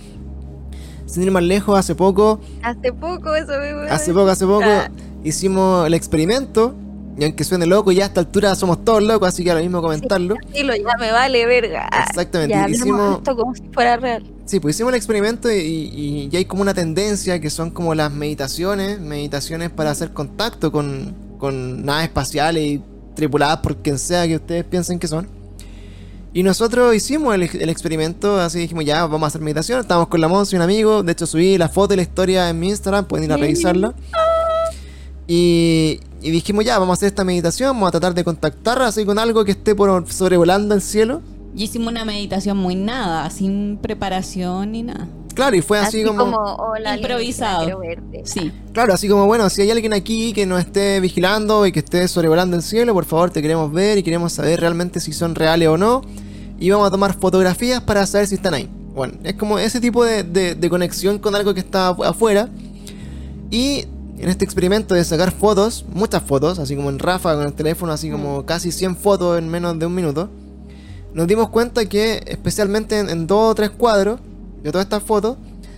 sin ir más lejos, hace poco Hace poco eso me Hace poco, hace poco Ah. Hicimos el experimento. Y aunque suene loco, ya a esta altura somos todos locos, así que ahora mismo comentarlo. Dilo, ya me vale verga. Exactamente, Ya hicimos- esto como si fuera real. Sí, pues hicimos el experimento y, y ya hay como una tendencia que son como las meditaciones, meditaciones para hacer contacto con, con naves espaciales y tripuladas por quien sea que ustedes piensen que son. Y nosotros hicimos el, el experimento, así dijimos, ya vamos a hacer meditación. Estábamos con la Monza y un amigo. De hecho, subí la foto y la historia en mi Instagram, pueden ir a Sí. revisarla. Y, y dijimos, ya, vamos a hacer esta meditación, vamos a tratar de contactar así con algo que esté por sobrevolando el cielo. Y hicimos una meditación muy nada, sin preparación ni nada. Claro, y fue así, Así, como, como, hola, Improvisado. verte. Sí. Claro, así como, bueno, si hay alguien aquí que nos esté vigilando y que esté sobrevolando el cielo, por favor, te queremos ver y queremos saber realmente si son reales o no. Y vamos a tomar fotografías para saber si están ahí. Bueno, es como ese tipo de, de- de conexión con algo que está afu- afuera. Y en este experimento de sacar fotos, muchas fotos, así como en Rafa con el teléfono, así como casi 100 fotos en menos de un minuto, nos dimos cuenta que, especialmente en, en dos o tres cuadros de todas estas fotos,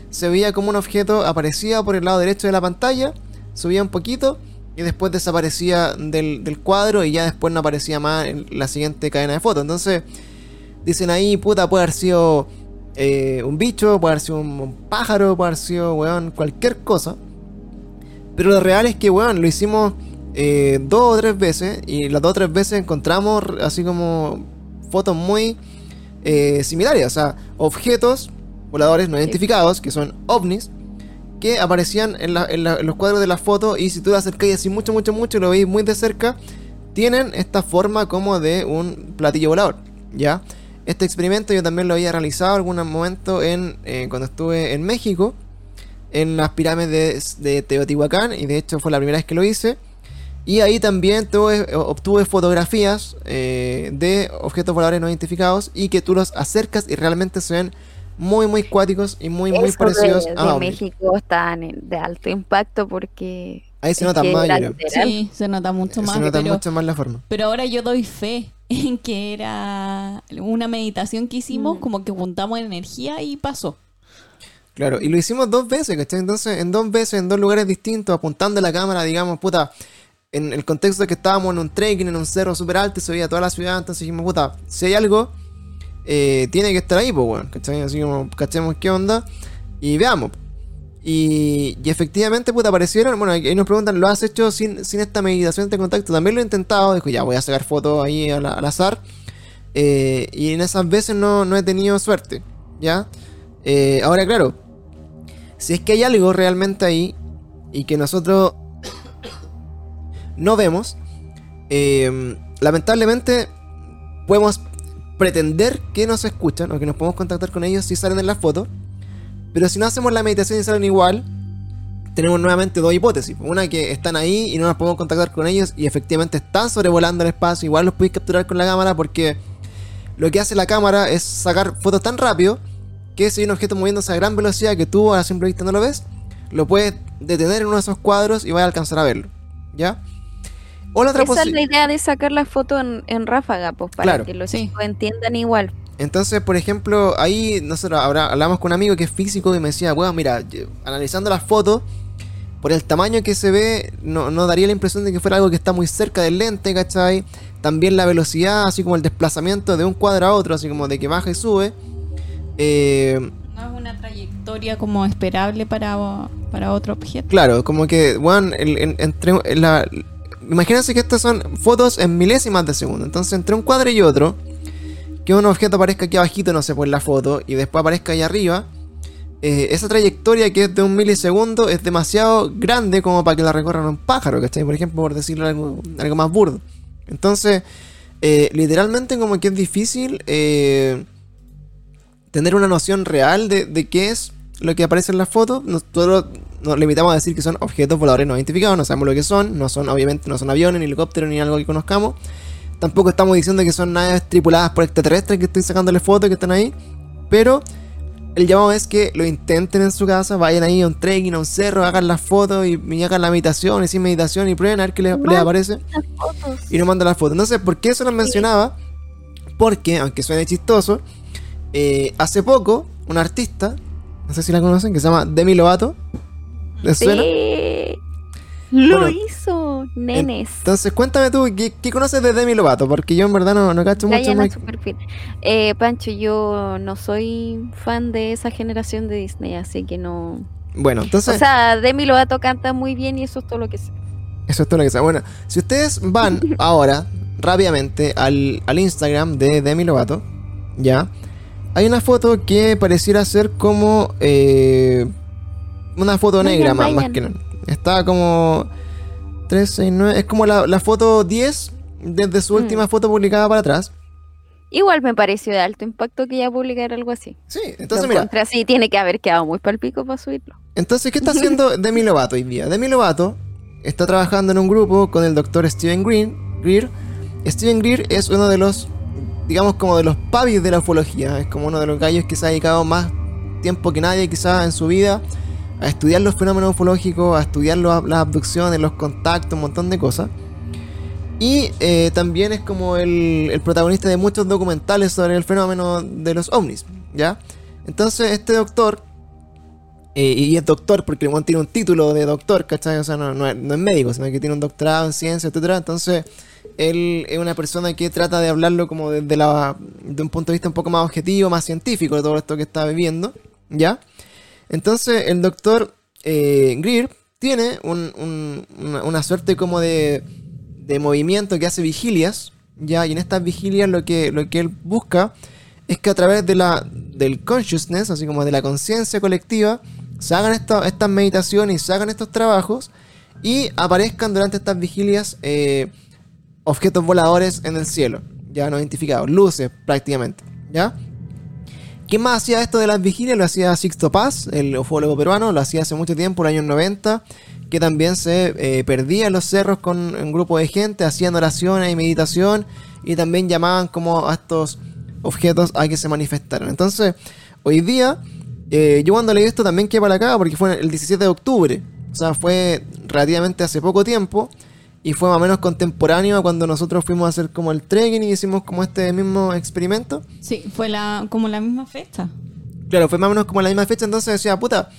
se veía como un objeto aparecía por el lado derecho de la pantalla, subía un poquito y después desaparecía del, del cuadro y ya después no aparecía más en la siguiente cadena de fotos. Entonces, dicen ahí, puta, puede haber sido eh, un bicho, puede haber sido un, un pájaro, puede haber sido, weón, cualquier cosa. Pero lo real es que, weón, lo hicimos eh, dos o tres veces y las dos o tres veces encontramos así como fotos muy eh, similares, o sea, objetos voladores no identificados, que son ovnis, que aparecían en, la- en la- en los cuadros de la foto y si tú te acercas así mucho, mucho, mucho y lo veis muy de cerca, tienen esta forma como de un platillo volador, ¿ya? Este experimento yo también lo había realizado en algún momento en, eh, cuando estuve en México, en las pirámides de, de Teotihuacán, y de hecho fue la primera vez que lo hice. Y ahí también tuve- obtuve fotografías eh, de objetos voladores no identificados y que tú los acercas y realmente se ven muy, muy cuáticos y muy, muy Eso parecidos de, a de. México están de alto impacto porque Ahí se nota más. Sí, se nota mucho más. Se nota pero, mucho más la forma. pero ahora yo doy fe en que era una meditación que hicimos, Mm. como que juntamos energía y pasó. Claro, y lo hicimos dos veces, ¿cachai? Entonces, en dos veces, en dos lugares distintos, apuntando la cámara, digamos, puta, en el contexto de que estábamos en un trekking, en un cerro súper alto, se veía toda la ciudad, entonces dijimos, puta, si hay algo, eh, tiene que estar ahí, pues, weón, ¿cachai? Así como, cachemos qué onda, y veamos. Y, y efectivamente, puta, aparecieron, bueno, ahí nos preguntan, ¿lo has hecho sin, sin esta meditación de contacto? También lo he intentado, dijo, ya, voy a sacar fotos ahí al, al azar, eh, y en esas veces no, no he tenido suerte, ¿ya? Eh, ahora, claro, si es que hay algo realmente ahí y que nosotros no vemos, eh, lamentablemente podemos pretender que nos escuchan o que nos podemos contactar con ellos si salen en las fotos, pero si no hacemos la meditación y salen igual, tenemos nuevamente dos hipótesis. Una que están ahí y no nos podemos contactar con ellos y efectivamente están sobrevolando el espacio, igual los podéis capturar con la cámara porque lo que hace la cámara es sacar fotos tan rápido que si hay un objeto moviéndose a gran velocidad que tú a la simple vista no lo ves, lo puedes detener en uno de esos cuadros y vas a alcanzar a verlo. ¿Ya? O la otra Esa es la idea de sacar la foto en, en ráfaga, pues para Claro. que los Sí. chicos entiendan igual. Entonces, por ejemplo, ahí nosotros habrá- hablamos con un amigo que es físico y me decía, bueno, mira, yo- analizando las fotos, por el tamaño que se ve, no, no daría la impresión de que fuera algo que está muy cerca del lente, ¿cachai? También la velocidad, así como el desplazamiento de un cuadro a otro, así como de que baja y sube. Eh, No es una trayectoria como esperable para, para otro objeto. Claro, como que, el- en- entre la, imagínense que estas son fotos en milésimas de segundo. Entonces, entre un cuadro y otro, que un objeto aparezca aquí abajito, no sé, por la foto, y después aparezca ahí arriba, eh, esa trayectoria que es de un milisegundo es demasiado grande como para que la recorran un pájaro, ¿cachai? Por ejemplo, por decirlo algo, algo más burdo. Entonces, eh, literalmente como que es difícil eh, tener una noción real de, de qué es lo que aparece en la foto. Nosotros nos limitamos a decir que son objetos voladores no identificados, no sabemos lo que son, no son obviamente no son aviones, ni helicópteros, ni algo que conozcamos. Tampoco estamos diciendo que son naves tripuladas por extraterrestres que estoy sacándole fotos que están ahí. Pero el llamado es que lo intenten en su casa, vayan ahí a un trekking, a un cerro, hagan las fotos y, y hagan la meditación y sin meditación y prueben a ver qué les, les aparece Las fotos. y nos manda la foto. Entonces, ¿por qué eso lo mencionaba? Porque, aunque suene chistoso, eh, hace poco, un artista, no sé si la conocen, que se llama Demi Lovato. ¿Les suena? Lo Bueno, hizo, nenes. Entonces, cuéntame tú, ¿qué, qué conoces de Demi Lovato? Porque yo en verdad no, no cacho mucho más. Eh, Pancho, yo no soy fan de esa generación de Disney, así que no. Bueno, entonces, O sea, Demi Lovato canta muy bien y eso es todo lo que sé. eso es todo lo que sea. Bueno, si ustedes van ahora rápidamente al, al Instagram de Demi Lovato, ya, hay una foto que pareciera ser como eh, una foto negra más, más que nada. Está como 3, 6, 9, es como la, la foto 10 desde su Mm. última foto publicada para atrás. Igual me pareció de alto impacto que ya publicara algo así. Sí, Lo entonces mira, encontré así, tiene que haber quedado muy palpico para subirlo. Entonces, ¿qué está haciendo Demi Lovato hoy día? Demi Lovato está trabajando en un grupo con el doctor Steven Green, Greer. Steven Greer es uno de los, digamos, como de los pavis de la ufología. Es como uno de los gallos que se ha dedicado más tiempo que nadie, quizás en su vida, a estudiar los fenómenos ufológicos, a estudiar las abducciones, los contactos, un montón de cosas. Y eh, también es como el, el protagonista de muchos documentales sobre el fenómeno de los ovnis, ¿ya? Entonces, este doctor eh, y es doctor porque el tiene un título de doctor, ¿cachai? O sea, no, no es, no es médico, sino que tiene un doctorado en ciencia, etcétera. Entonces, él es una persona que trata de hablarlo como desde la, de un punto de vista un poco más objetivo, más científico todo esto que está viviendo, ¿ya? Entonces, el doctor eh, Greer tiene un- un- una, suerte como de, de movimiento que hace vigilias, ¿ya? Y en estas vigilias lo que, lo que él busca es que a través de la, del consciousness, así como de la conciencia colectiva, se hagan esta- estas meditaciones y se hagan estos trabajos y aparezcan durante estas vigilias eh, objetos voladores en el cielo, ya no identificados, luces prácticamente, ¿ya? ¿Quién más hacía esto de las vigilias? Lo hacía Sixto Paz, el ufólogo peruano, lo hacía hace mucho tiempo, en los años 90, que también se eh, perdía en los cerros con un grupo de gente, hacían oraciones y meditación, y también llamaban como a estos objetos a que se manifestaran. Entonces, hoy día, eh, yo cuando leí esto también quedé para acá, porque fue el 17 de octubre, o sea, fue relativamente hace poco tiempo, y fue más o menos contemporáneo a cuando nosotros fuimos a hacer como el trekking y hicimos como este mismo experimento. Sí, fue la, como la misma fecha. Claro, fue más o menos como la misma fecha, entonces decía, puta,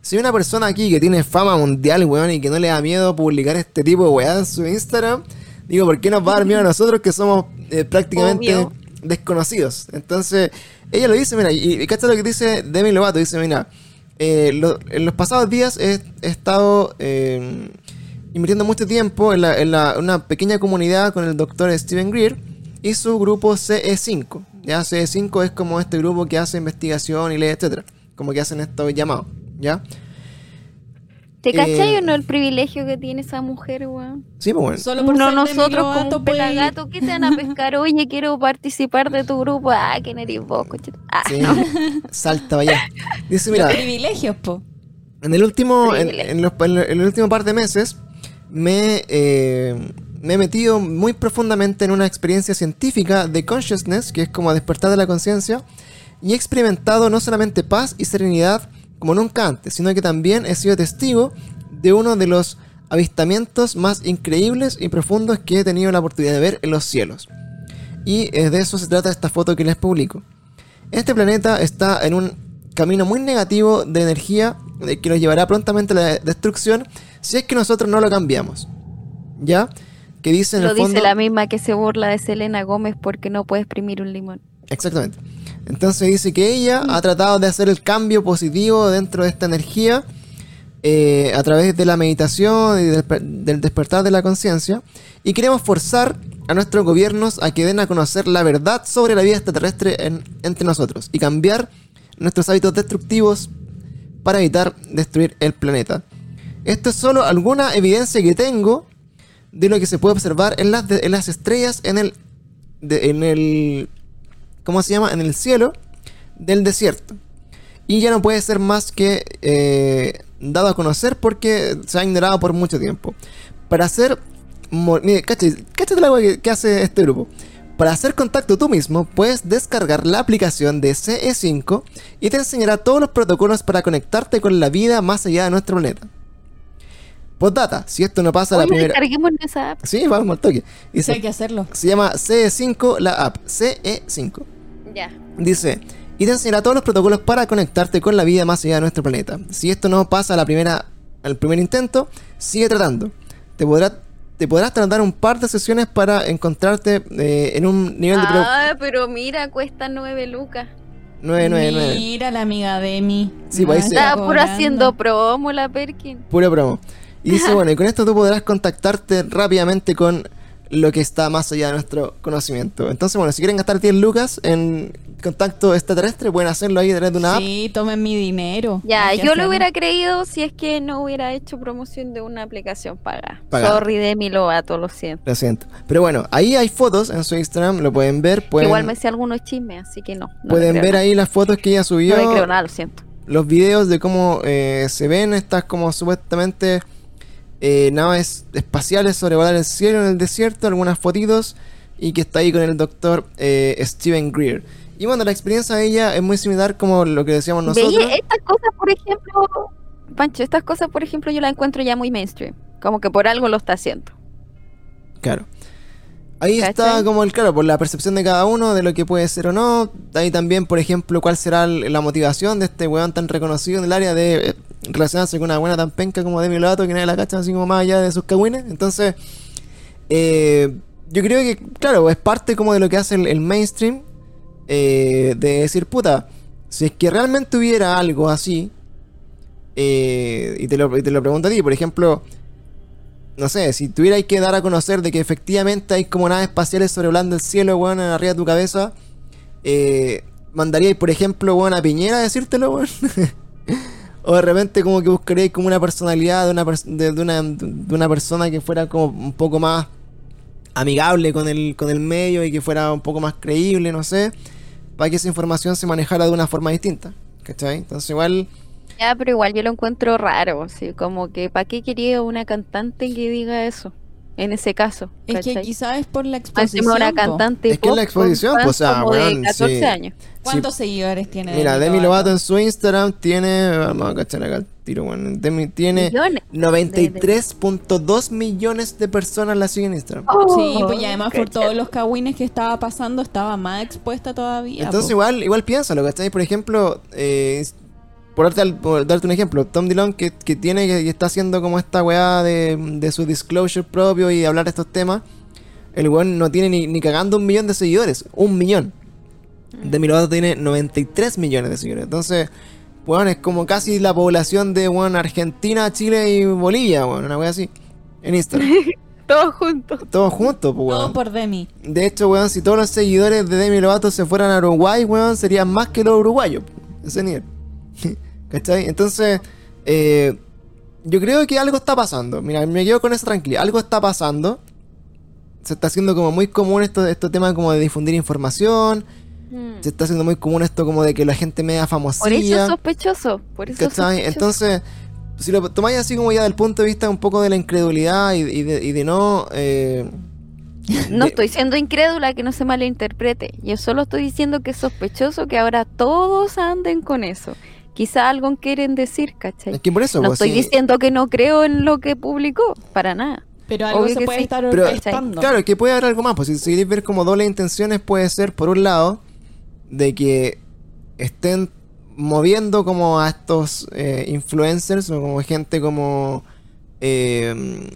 si hay una persona aquí que tiene fama mundial, weón, y que no le da miedo publicar este tipo de weá en su Instagram, digo, ¿por qué nos va a dar miedo a nosotros que somos eh, prácticamente Obvio. desconocidos? Entonces, ella lo dice, mira, y, y cacha lo que dice Demi Lovato, dice, mira, eh, lo- en los pasados días he, he estado eh, invirtiendo mucho tiempo en, la- en la- una pequeña comunidad con el doctor Steven Greer y su grupo CE5. Ya CE5 es como este grupo que hace investigación y lee, etcétera, como que hacen estos llamados, ¿ya? ¿Te Eh, cachai o no el privilegio que tiene esa mujer, weón? Sí, pues bueno. Solo por No nosotros como un pelagato, ¿qué te van a pescar? Oye, quiero participar de tu grupo. Ah, ¿quién eres vos? Ah, Sí, no. salta allá. Dice, mira, Los privilegios, po. En el último, en, Horrible. en los, en el- en el último par de meses me, eh, me he metido muy profundamente en una experiencia científica de consciousness, que es como despertar de la conciencia, y he experimentado no solamente paz y serenidad como nunca antes, sino que también he sido testigo de uno de los avistamientos más increíbles y profundos que he tenido la oportunidad de ver en los cielos. Y eh, de eso se trata esta foto que les publico. Este planeta está en un camino muy negativo de energía eh, que nos llevará prontamente a la destrucción si es que nosotros no lo cambiamos. ¿Ya? Que dice en Lo el dice la misma que se burla de Selena Gómez porque no puede exprimir un limón. Exactamente. Entonces dice que ella ha tratado de hacer el cambio positivo dentro de esta energía eh, a través de la meditación y del, del despertar de la conciencia. Y queremos forzar a nuestros gobiernos a que den a conocer la verdad sobre la vida extraterrestre en- entre nosotros y cambiar nuestros hábitos destructivos para evitar destruir el planeta. Esto es solo alguna evidencia que tengo de lo que se puede observar en las, de- las estrellas en el, en el ¿cómo se llama? En el cielo del desierto. Y ya no puede ser más que eh, dado a conocer porque se ha ignorado por mucho tiempo. Para hacer... Mire, cáchate, cáchate la que, que hace este grupo. Para hacer contacto tú mismo, puedes descargar la aplicación de CE5 y te enseñará todos los protocolos para conectarte con la vida más allá de nuestro planeta. Postdata, si esto no pasa la Oye, primera... descarguemos esa app. Sí, vamos al toque. Sí, hay que hacerlo. se llama CE5 la app, CE5. Ya. Dice, y te enseñará todos los protocolos para conectarte con la vida más allá de nuestro planeta. Si esto no pasa a la primera, al primer intento, sigue tratando. Te, podrá, te podrás tardar un par de sesiones para encontrarte eh, en un nivel de... Ah, pero mira, cuesta nueve lucas. 999. Mira la amiga de mi. Sí, pues ahí se- Estaba puro haciendo promo la Perkin. Puro promo. Y dice, bueno, y con esto tú podrás contactarte rápidamente con lo que está más allá de nuestro conocimiento. Entonces, bueno, si quieren gastar 10 lucas en contacto extraterrestre, pueden hacerlo ahí a través de una app. Sí, tomen mi dinero. Ya, Hay yo lo hacerlo. hubiera creído si es que no hubiera hecho promoción de una aplicación paga. Pagada. Sorry, Demi Lovato, lo siento. Lo siento. Pero bueno, ahí hay fotos en su Instagram, lo pueden ver. Pueden, Igual me sé algunos chismes, así que no. pueden ver nada. ahí las fotos que ella subió. No le creo nada, lo siento. los videos de cómo eh, se ven estas como supuestamente eh, naves espaciales sobrevolar el cielo en el desierto, algunas fotitos y que está ahí con el doctor eh, Steven Greer. Y bueno, la experiencia de ella es muy similar como lo que decíamos nosotros. Veía estas cosas, por ejemplo, Pancho, estas cosas, por ejemplo, yo las encuentro ya muy mainstream. Como que por algo lo está haciendo. Claro. Ahí está como el claro, por la percepción de cada uno de lo que puede ser o no. Ahí también, por ejemplo, cuál será la motivación de este weón tan reconocido en el área de eh, relacionarse con una buena tan penca como Demi Lovato, que nadie la cacha así como más allá de sus cagüines. Entonces, eh, yo creo que, claro, es parte como de lo que hace el, el mainstream. eh, de decir, puta, si es que realmente hubiera algo así, eh, y, te lo, y te lo pregunto a ti, por ejemplo, no sé, si tuvierais que dar a conocer de que efectivamente hay como naves espaciales sobrevolando el cielo, weón, arriba de tu cabeza, eh, ¿mandaríais, por ejemplo, weón, a Piñera a decírtelo, weón? o de repente como que buscaríais como una personalidad de una, de una, de una persona que fuera como un poco más amigable con el, con el medio y que fuera un poco más creíble, no sé. para que esa información se manejara de una forma distinta. ¿Cachai? Entonces igual... Ya, pero igual yo lo encuentro raro, así como que ¿para qué quería una cantante que diga eso? En ese caso. Es que quizás es por la exposición. una cantante Es que es la exposición, pues, o sea, como de weón, 14 sí. años. ¿Cuántos seguidores tiene? Mira, Demi Lovato en su Instagram tiene... Vamos a cachar acá el tiro, bueno. Demi tiene Millones. 93.2 millones de personas la siguen en Instagram. Sí, pues y además por todos los cagüines que estaba pasando, estaba más expuesta todavía. Entonces po. igual, igual piénsalo, ¿cachai? Por ejemplo, eh, por, darte, al- por darte un ejemplo, Tom Dillon que, que tiene que, que está haciendo como esta weá de, de su disclosure propio y hablar de estos temas, el weón no tiene ni, ni cagando un millón de seguidores, un millón. Demi Lovato tiene 93 millones de seguidores. Entonces, weón, es como casi la población de weón, Argentina, Chile y Bolivia, weón, una weá así. En Instagram. Todos juntos. Todos juntos, pues, Todo weón. por Demi. De hecho, weón, si todos los seguidores de Demi Lovato se fueran a Uruguay, weón, serían más que los uruguayos. Ese nivel. ¿Cachai? Entonces, eh, yo creo que algo está pasando. Mira, me quedo con esa tranquilidad. Algo está pasando. Se está haciendo como muy común esto, estos temas como de difundir información. Mm. Se está haciendo muy común esto como de que la gente media famosilla. Por eso es sospechoso. Por eso es ¿Cachai? sospechoso. Entonces, si lo tomáis así como ya del punto de vista un poco de la incredulidad y, y de, y de no... eh, No de- estoy siendo incrédula, que no se malinterprete. Yo solo estoy diciendo que es sospechoso que ahora todos anden con eso. Quizá algo quieren decir, ¿cachai? Es que por eso... No pues, estoy sí. diciendo que no creo en lo que publicó, para nada. Pero algo Obvio se puede sí. estar Pero. Claro, que puede haber algo más. Pues si, si queréis ver como doble intenciones, puede ser, por un lado, de que estén moviendo como a estos eh, influencers o como gente como. eh,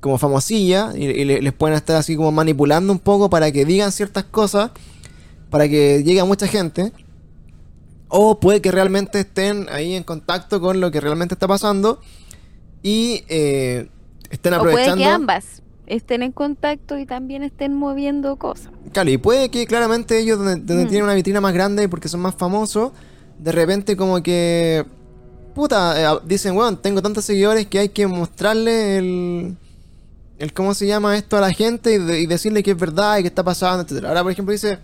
como famosilla y, y le- les pueden estar así como manipulando un poco para que digan ciertas cosas, para que llegue a mucha gente. O puede que realmente estén ahí en contacto con lo que realmente está pasando y eh, estén O puede aprovechando. que ambas estén en contacto y también estén moviendo cosas. Claro, y puede que claramente ellos, donde, donde Mm. tienen una vitrina más grande porque son más famosos, de repente como que... Puta, eh, dicen, weón, tengo tantos seguidores que hay que mostrarle el... el cómo se llama esto a la gente y, de- y decirle que es verdad y que está pasando, etcétera. Ahora, por ejemplo, dice...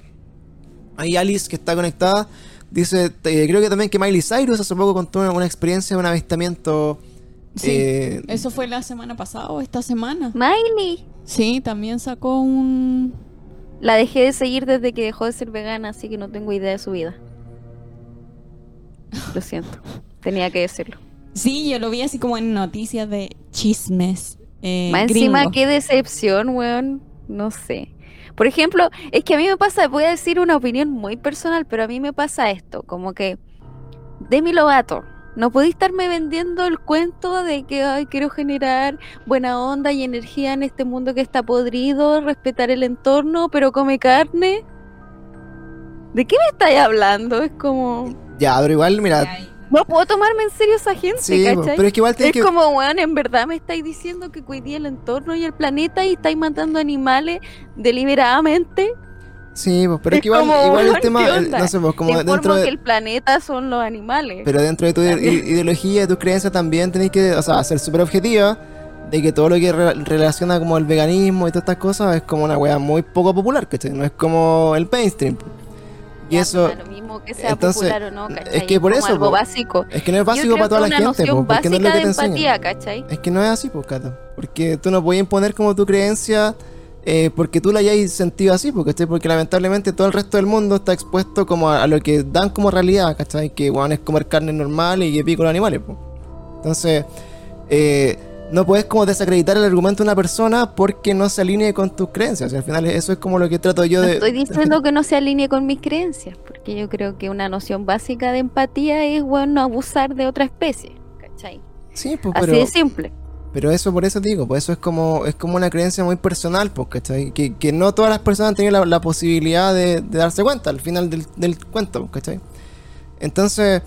Hay Alice que está conectada. Dice, te- creo que también que Miley Cyrus hace poco contó una, una experiencia de un avistamiento... Sí. eh, Eso fue la semana pasada o esta semana. Miley. Sí, también sacó un... La dejé de seguir desde que dejó de ser vegana, así que no tengo idea de su vida. Lo siento. Tenía que decirlo. Sí, yo lo vi así como en noticias de chismes. Eh, Más encima, qué decepción, weón. No sé. Por ejemplo, es que a mí me pasa, voy a decir una opinión muy personal, pero a mí me pasa esto, como que Demi Lovato, no podéis estarme vendiendo el cuento de que ay, quiero generar buena onda y energía en este mundo que está podrido, respetar el entorno, pero come carne. ¿De qué me estáis hablando? Es como... ya, pero igual, mira... No puedo tomarme en serio esa gente, Sí, ¿cachai? pero es que igual Es que... como, weón, en verdad me estáis diciendo que cuidé el entorno y el planeta y estáis matando animales deliberadamente. Sí, pues, pero es que igual, como, igual el tema, no sé, pues como Te dentro de, que el planeta son los animales. pero dentro de tu También. ideología, de tus creencias también tenéis que, o sea, ser súper objetiva de que todo lo que re- relaciona como el veganismo y todas estas cosas es como una wea muy poco popular, ¿cachai? No es como el mainstream. Y Ya, eso, lo mismo que sea entonces, popular o no, ¿cachai? es que por como eso, algo po, básico. es que no es básico para toda la gente, porque no es lo que te enseñan. empatía, ¿cachai? Es que no es así, pues, Cata. Porque tú no puedes imponer como tu creencia eh, porque tú la hayas sentido así, ¿cachai? Porque lamentablemente todo el resto del mundo está expuesto como a, a lo que dan como realidad, ¿cachai? Que bueno, es comer carne normal y que pico los animales, pues. Entonces, eh, no puedes como desacreditar el argumento de una persona porque no se alinee con tus creencias. al final eso es como lo que trato yo No de... estoy diciendo que no se alinee con mis creencias, porque yo creo que una noción básica de empatía es, bueno, no abusar de otra especie, ¿cachai? Sí, pues, Así pero... de simple. Pero eso, por eso te digo, pues eso es como, es como una creencia muy personal, pues, ¿cachai? Que, que no todas las personas han tenido la, la posibilidad de, de darse cuenta al final del, del cuento, ¿cachai? Entonces,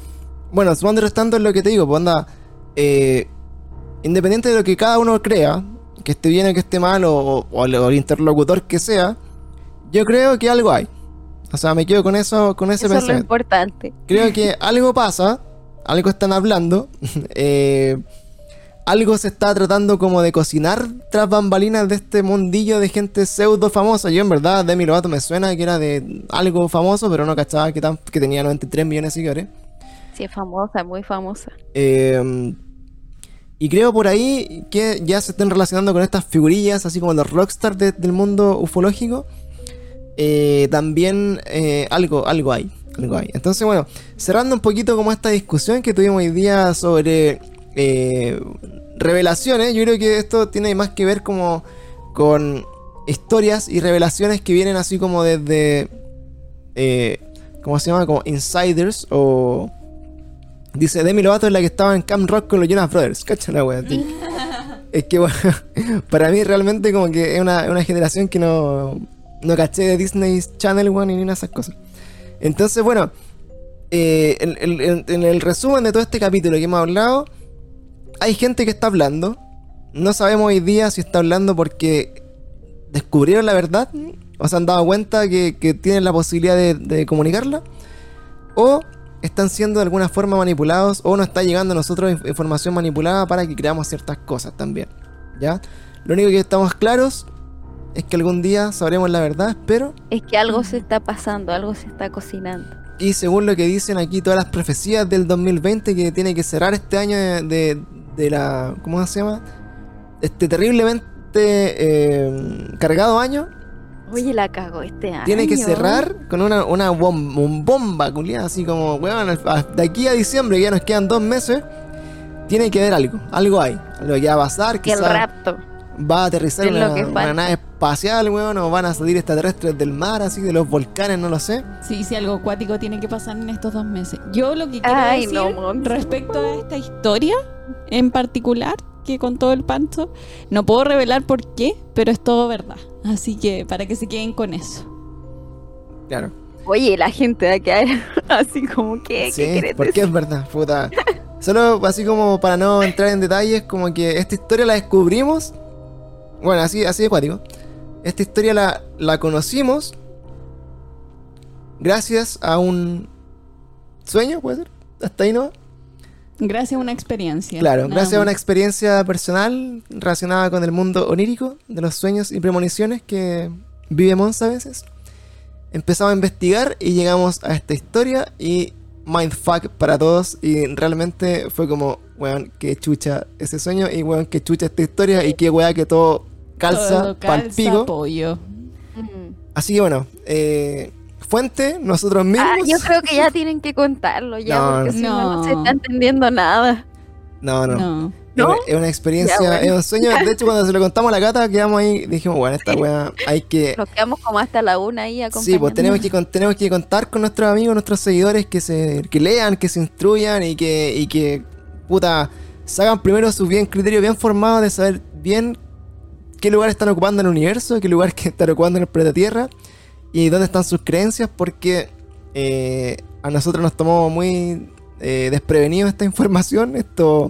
bueno, sumando y restando es lo que te digo, pues anda, eh, independiente de lo que cada uno crea, que esté bien o que esté mal, o, el, interlocutor que sea, yo creo que algo hay. O sea, me quedo con eso, con ese Eso es lo pensamiento. importante. Creo que algo pasa, algo están hablando. eh, algo se está tratando como de cocinar tras bambalinas de este mundillo de gente pseudo famosa. Yo en verdad Demi Lovato me suena que era de algo famoso, pero no cachaba que, tan- que tenía 93 millones de seguidores. Sí, es famosa, muy famosa. Eh, y creo por ahí que ya se están relacionando con estas figurillas, así como los rockstars de- del mundo ufológico. Eh, también eh, algo, algo hay. Algo hay. Entonces, bueno, cerrando un poquito como esta discusión que tuvimos hoy día sobre eh, revelaciones, yo creo que esto tiene más que ver como con historias y revelaciones que vienen así como desde... ¿Cómo se llama? Como insiders o... Dice, Demi Lovato es la que estaba en Camp Rock con los Jonas Brothers. Cacha la wea, tío. Es que, bueno, para mí realmente como que es una, una generación que no, no caché de Disney Channel, weón, ni nada de esas cosas. Entonces, bueno, eh, en, en- en- en el resumen de todo este capítulo que hemos hablado, hay gente que está hablando. No sabemos hoy día si está hablando porque descubrieron la verdad o se han dado cuenta que, que tienen la posibilidad de, de comunicarla. O están siendo de alguna forma manipulados o nos está llegando a nosotros inf- información manipulada para que creamos ciertas cosas también. ¿Ya? Lo único que estamos claros es que algún día sabremos la verdad, espero. Es que algo se está pasando, algo se está cocinando. Y según lo que dicen aquí todas las profecías del 2020 que tiene que cerrar este año de, de- de la... ¿Cómo se llama? Este terriblemente eh, cargado año. Oye, la cago este año. Tiene que cerrar con una, una bom- un bomba, culiada, así como, weón, de aquí a diciembre, que ya nos quedan dos meses, tiene que haber algo, algo hay, algo que va a pasar, Que el rapto. va a aterrizar una, una nave espacial, weón, o van a salir extraterrestres del mar, así, de los volcanes, no lo sé. Sí, sí, algo acuático tiene que pasar en estos dos meses. Yo lo que quiero Ay, decir no, respecto a esta historia en particular que contó el Pancho, no puedo revelar por qué, pero es todo verdad. Así que para que se queden con eso. Claro. Oye, la gente va a quedar así como que, Sí, ¿qué quieres porque decir? es verdad, puta. Solo así como para no entrar en detalles, como que esta historia la descubrimos. Bueno, así, así de cuático. Esta historia la, la conocimos gracias a un sueño, puede ser. Hasta ahí no. Gracias a una experiencia. Claro, nada gracias a una experiencia personal relacionada con el mundo onírico, de los sueños y premoniciones que vive Mons a veces. Empezamos a investigar y llegamos a esta historia y mindfuck para todos y realmente fue como, weón, que chucha ese sueño y weón, que chucha esta historia y qué weá que todo calza, Todo pal calza, pollo. Mm. Así que bueno, eh, fuente, nosotros mismos. Ah, yo creo que ya tienen que contarlo ya, No, porque si no, no no. se está entendiendo nada. No, no. No. Es una- ¿No? Es una experiencia, Ya, bueno. es un sueño. De hecho, cuando se lo contamos a la gata, quedamos ahí, dijimos, bueno, esta weá hay que. Nos quedamos como hasta la una ahí Sí, acompañando. pues tenemos que, con- tenemos que contar con nuestros amigos, nuestros seguidores que se que lean, que se instruyan y que, y que puta, se hagan primero su bien criterio bien formado de saber bien qué lugar están ocupando en el universo, qué lugar que están ocupando en el planeta Tierra y dónde están sus creencias, porque eh, a nosotros nos tomó muy eh, desprevenido esta información, esto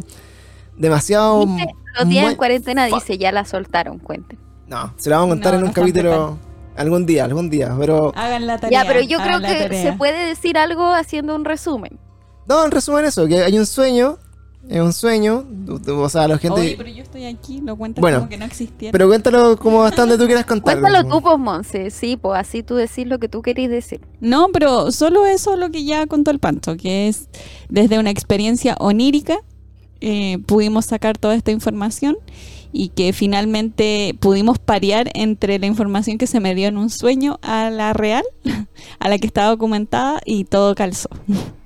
demasiado... Dice, Los días muy- en cuarentena dice, ya la soltaron, cuenten. No, se la vamos a contar No, en un no capítulo algún día, algún día, pero... Hagan la tarea. Ya, pero yo creo que tarea. se puede decir algo haciendo un resumen. No, en resumen eso, que hay un sueño, es un sueño, o sea, la gente... Oye, pero yo estoy aquí, lo cuentas Bueno, como que no existiera. Pero cuéntalo como hasta donde tú quieras contarlo. Cuéntalo tú, pues, Monse. Sí, pues así tú decís lo que tú querís decir. No, pero solo eso lo que ya contó el Pancho, que es desde una experiencia onírica eh, pudimos sacar toda esta información y que finalmente pudimos parear entre la información que se me dio en un sueño a la real, a la que estaba documentada y todo calzó.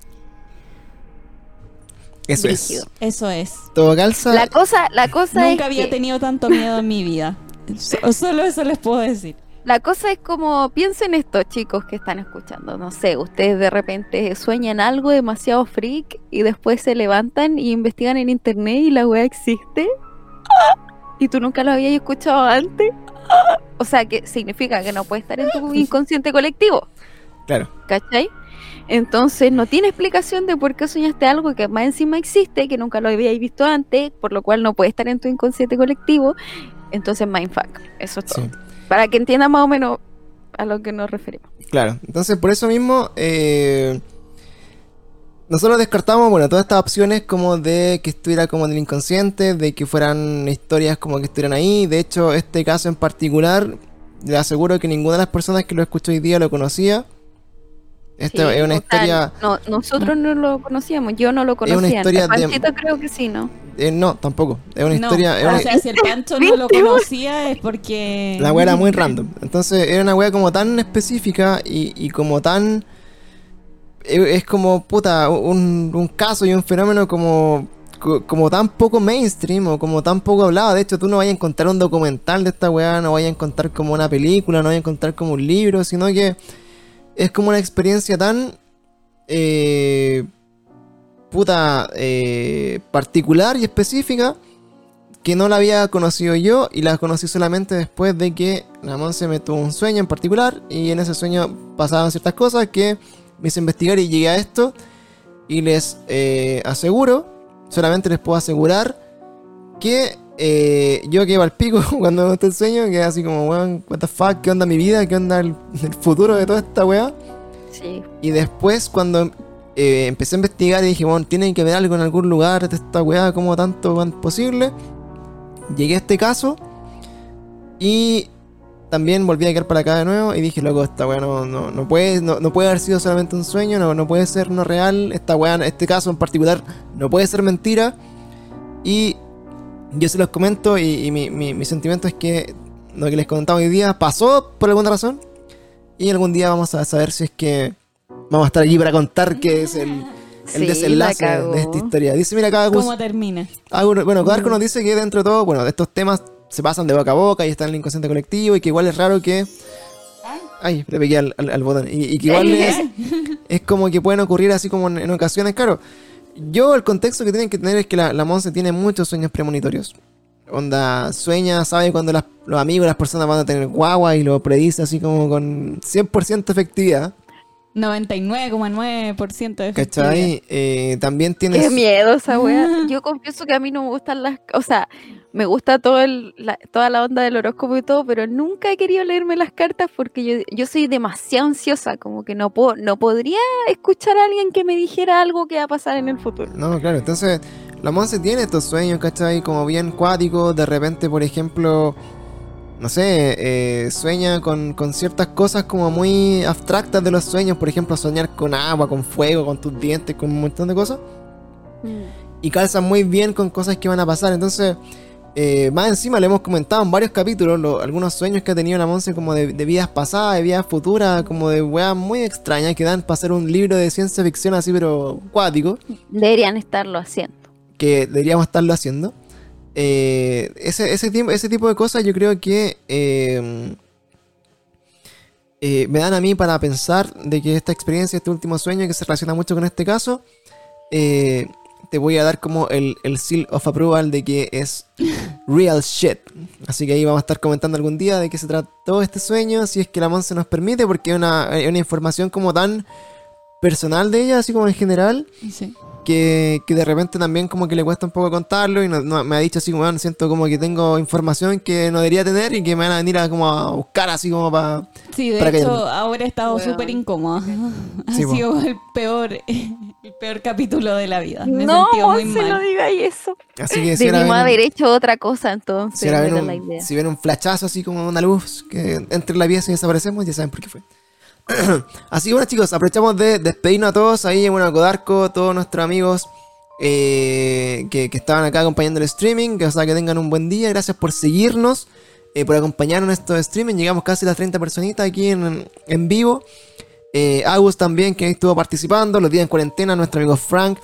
Eso Brígido. es. Eso es. Todo calza. La cosa, la cosa Nunca es había que- tenido tanto miedo en mi vida. So- solo eso les puedo decir. La cosa es como, piensen esto, chicos que están escuchando. No sé, ustedes de repente sueñan algo demasiado freak y después se levantan y investigan en internet y la weá existe. Y tú nunca lo habías escuchado antes. O sea, que significa que no puede estar en tu inconsciente colectivo. Claro. ¿Cachai? Entonces no tiene explicación de por qué soñaste algo que más encima existe, que nunca lo habíais visto antes, por lo cual no puede estar en tu inconsciente colectivo. Entonces, mindfuck. Eso es todo. Sí, Para que entiendan más o menos a lo que nos referimos. claro. Entonces, por eso mismo, eh, nosotros descartamos, bueno, todas estas opciones como de que estuviera como en el inconsciente, de que fueran historias como que estuvieran ahí. De hecho, este caso en particular, le aseguro que ninguna de las personas que lo escuchó hoy día lo conocía. Esta Sí, es una historia... no, nosotros no lo conocíamos, yo no lo conocía. historia de- Panchito creo que sí, ¿no? eh, no, tampoco. Es una No, historia... es una- o sea, si el Pancho no lo conocía es porque... La wea era muy random. Entonces era una wea como tan específica y, y como tan... e- Es como, puta, un, un caso y un fenómeno como, co- como tan poco mainstream o como tan poco hablado. De hecho, tú no vayas a encontrar un documental de esta weá, no vayas a encontrar como una película, no vayas a encontrar como un libro, sino que es como una experiencia tan... eh, puta, eh, particular y específica que no la había conocido yo y la conocí solamente después de que la Monse me tuvo un sueño en particular y en ese sueño pasaban ciertas cosas que me hice investigar y llegué a esto y les eh, aseguro, solamente les puedo asegurar que eh, yo quedé al pico cuando el sueño, que así como, weón, what the fuck, qué onda mi vida, qué onda el, el futuro de toda esta weá. Sí. Y después cuando eh, empecé a investigar y dije, bueno, tiene que haber algo en algún lugar de esta weá, como tanto weón, posible. Llegué a este caso y también volví a quedar para acá de nuevo y dije, loco, esta weá no, no, no puede, no, no puede haber sido solamente un sueño, no, no puede ser no real, esta weá, este caso en particular, no puede ser mentira. Y yo se los comento y, y mi, mi- mi sentimiento es que lo que les contaba hoy día pasó por alguna razón y algún día vamos a saber si es que vamos a estar aquí para contar qué es el, el Sí, la desenlace de esta historia. Dice, mira, cada ¿Cómo termina? bueno, Codarco nos dice que dentro de todo, bueno, estos temas se pasan de boca a boca y están en el inconsciente colectivo y que igual es raro que... Ay, le pegué al, al- al botón. Y, y que igual es, es como que pueden ocurrir así como en, en ocasiones, claro. Yo el contexto que tienen que tener es que la, la Monse tiene muchos sueños premonitorios. Onda, sueña, sabe cuando los amigos, las personas van a tener guagua y lo predice así como con 100% efectividad. 99,9% de. ¿Cachai? Eh, también tiene... Qué miedo esa wea. Yo confieso que a mí no me gustan las. O sea, me gusta todo el, la- toda la onda del horóscopo y todo, pero nunca he querido leerme las cartas porque yo, yo soy demasiado ansiosa. Como que no, puedo, no podría escuchar a alguien que me dijera algo que va a pasar en el futuro. No, claro, entonces la Monse tiene estos sueños, ¿cachai? Como bien cuáticos, de repente, por ejemplo, no sé, eh, sueña con, con ciertas cosas como muy abstractas de los sueños, por ejemplo, soñar con agua, con fuego, con tus dientes, con un montón de cosas, y calzan muy bien con cosas que van a pasar, entonces... eh, más encima le hemos comentado en varios capítulos lo- algunos sueños que ha tenido la Monse como de, de vidas pasadas, de vidas futuras, como de weas muy extrañas que dan para hacer un libro de ciencia ficción así pero cuático Deberían estarlo haciendo. que deberíamos estarlo haciendo. Eh, ese, ese, tipo, de cosas yo creo que eh, eh, me dan a mí para pensar de que esta experiencia, este último sueño que se relaciona mucho con este caso, te voy a dar como el, el seal of approval de que es real shit. Así que ahí vamos a estar comentando algún día de qué se trató este sueño, si es que la Monse nos permite, porque es una, una información como tan personal de ella, así como en general, Sí. Que, que de repente también como que le cuesta un poco contarlo y no- no- me ha dicho así como, "Bueno, siento como que tengo información que no debería tener y que me van a venir a como a buscar así como para... Sí, de Para hecho, ahora he estado Weón. súper incómoda. Ha Sí, po. sido el peor, el peor capítulo de la vida. Me no, muy no mal. digáis eso. Así que si Debimos haber hecho otra cosa entonces. si ven era un, la idea. si ven un flachazo así como una luz que entre en la pieza y desaparecemos, ya saben por qué fue. así que bueno chicos, aprovechamos de despedirnos a todos ahí, bueno, a Codarco, todos nuestros amigos eh, que, que estaban acá acompañando el streaming, que, o sea, que tengan un buen día, gracias por seguirnos, eh, por acompañarnos en estos streaming, llegamos casi a las 30 personitas aquí en, en vivo. Eh, Agus también, que estuvo participando, los días en cuarentena, nuestro amigo Frank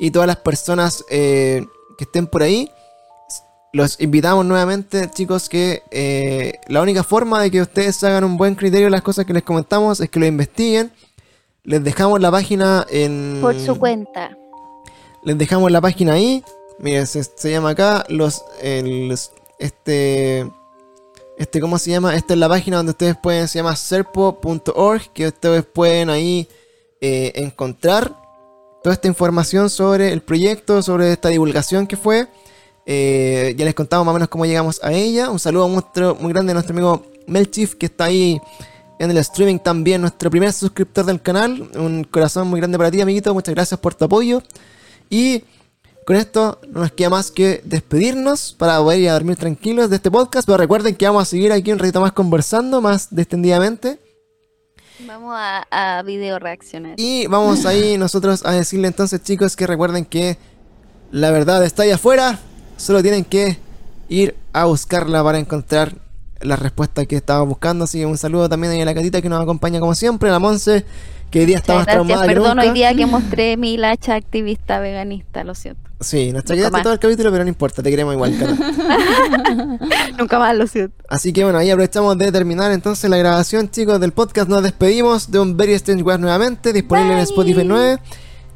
y todas las personas eh, que estén por ahí. Los invitamos nuevamente, chicos, que eh, la única forma de que ustedes hagan un buen criterio de las cosas que les comentamos es que lo investiguen. Les dejamos la página en... Por su cuenta. Les dejamos la página ahí. Miren, se, se llama acá los, el- los- este este cómo se llama. Esta es la página donde ustedes pueden se llama serpo.org que ustedes pueden ahí eh, encontrar toda esta información sobre el proyecto, sobre esta divulgación que fue. Eh, ya les contamos más o menos cómo llegamos a ella. Un saludo muestro- muy grande a nuestro amigo Melchif que está ahí en el streaming también, nuestro primer suscriptor del canal. Un corazón muy grande para ti, amiguito. Muchas gracias por tu apoyo. Y con esto no nos queda más que despedirnos para poder ir a dormir tranquilos de este podcast. Pero recuerden que vamos a seguir aquí un ratito más conversando, más distendidamente. Vamos a, a video reaccionar. Y vamos ahí nosotros a decirle entonces, chicos, que recuerden que la verdad está ahí afuera. Solo tienen que ir a buscarla para encontrar la respuesta que estaba buscando. Así que un saludo también ahí a la catita que nos acompaña como siempre, a la Monse, que hoy día está más traumada Perdón, hoy día que mostré mi lacha activista veganista, lo siento. Sí, nuestra Nunca quedaste todo el capítulo, pero no importa, te queremos igual. Nunca más, lo siento. Así que bueno, ahí aprovechamos de terminar entonces la grabación, chicos, del podcast. Nos despedimos de un Very Strange World nuevamente, disponible en. Spotify 9.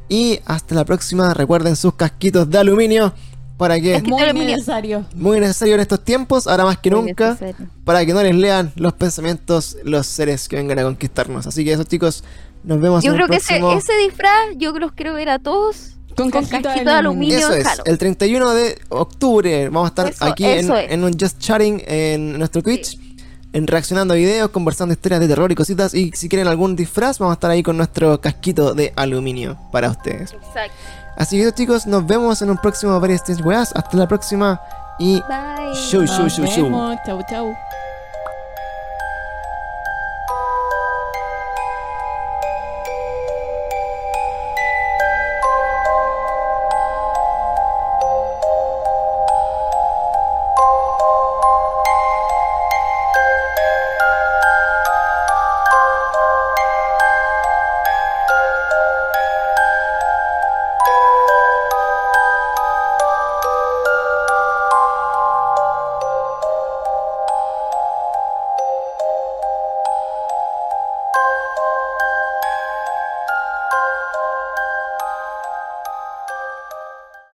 Y hasta la próxima. Recuerden sus casquitos de aluminio para que Es que- Muy necesario. muy necesario en estos tiempos, ahora más que Muy nunca, necesario. para que no les lean los pensamientos los seres que vengan a conquistarnos. Así que eso, chicos, nos vemos Yo en creo el que ese, próximo. ese disfraz, yo los quiero ver a todos Con con casquito de aluminio. Eso es, el 31 de octubre vamos a estar Eso, aquí en, es. en un Just Chatting en nuestro Twitch, en reaccionando a videos, conversando historias de terror y cositas. Y si quieren algún disfraz, vamos a estar ahí con nuestro casquito de aluminio para ustedes. Exacto. Así que chicos, nos vemos en un próximo Varias Weas. Hasta la próxima y Bye. show, show, show. Chau, chau.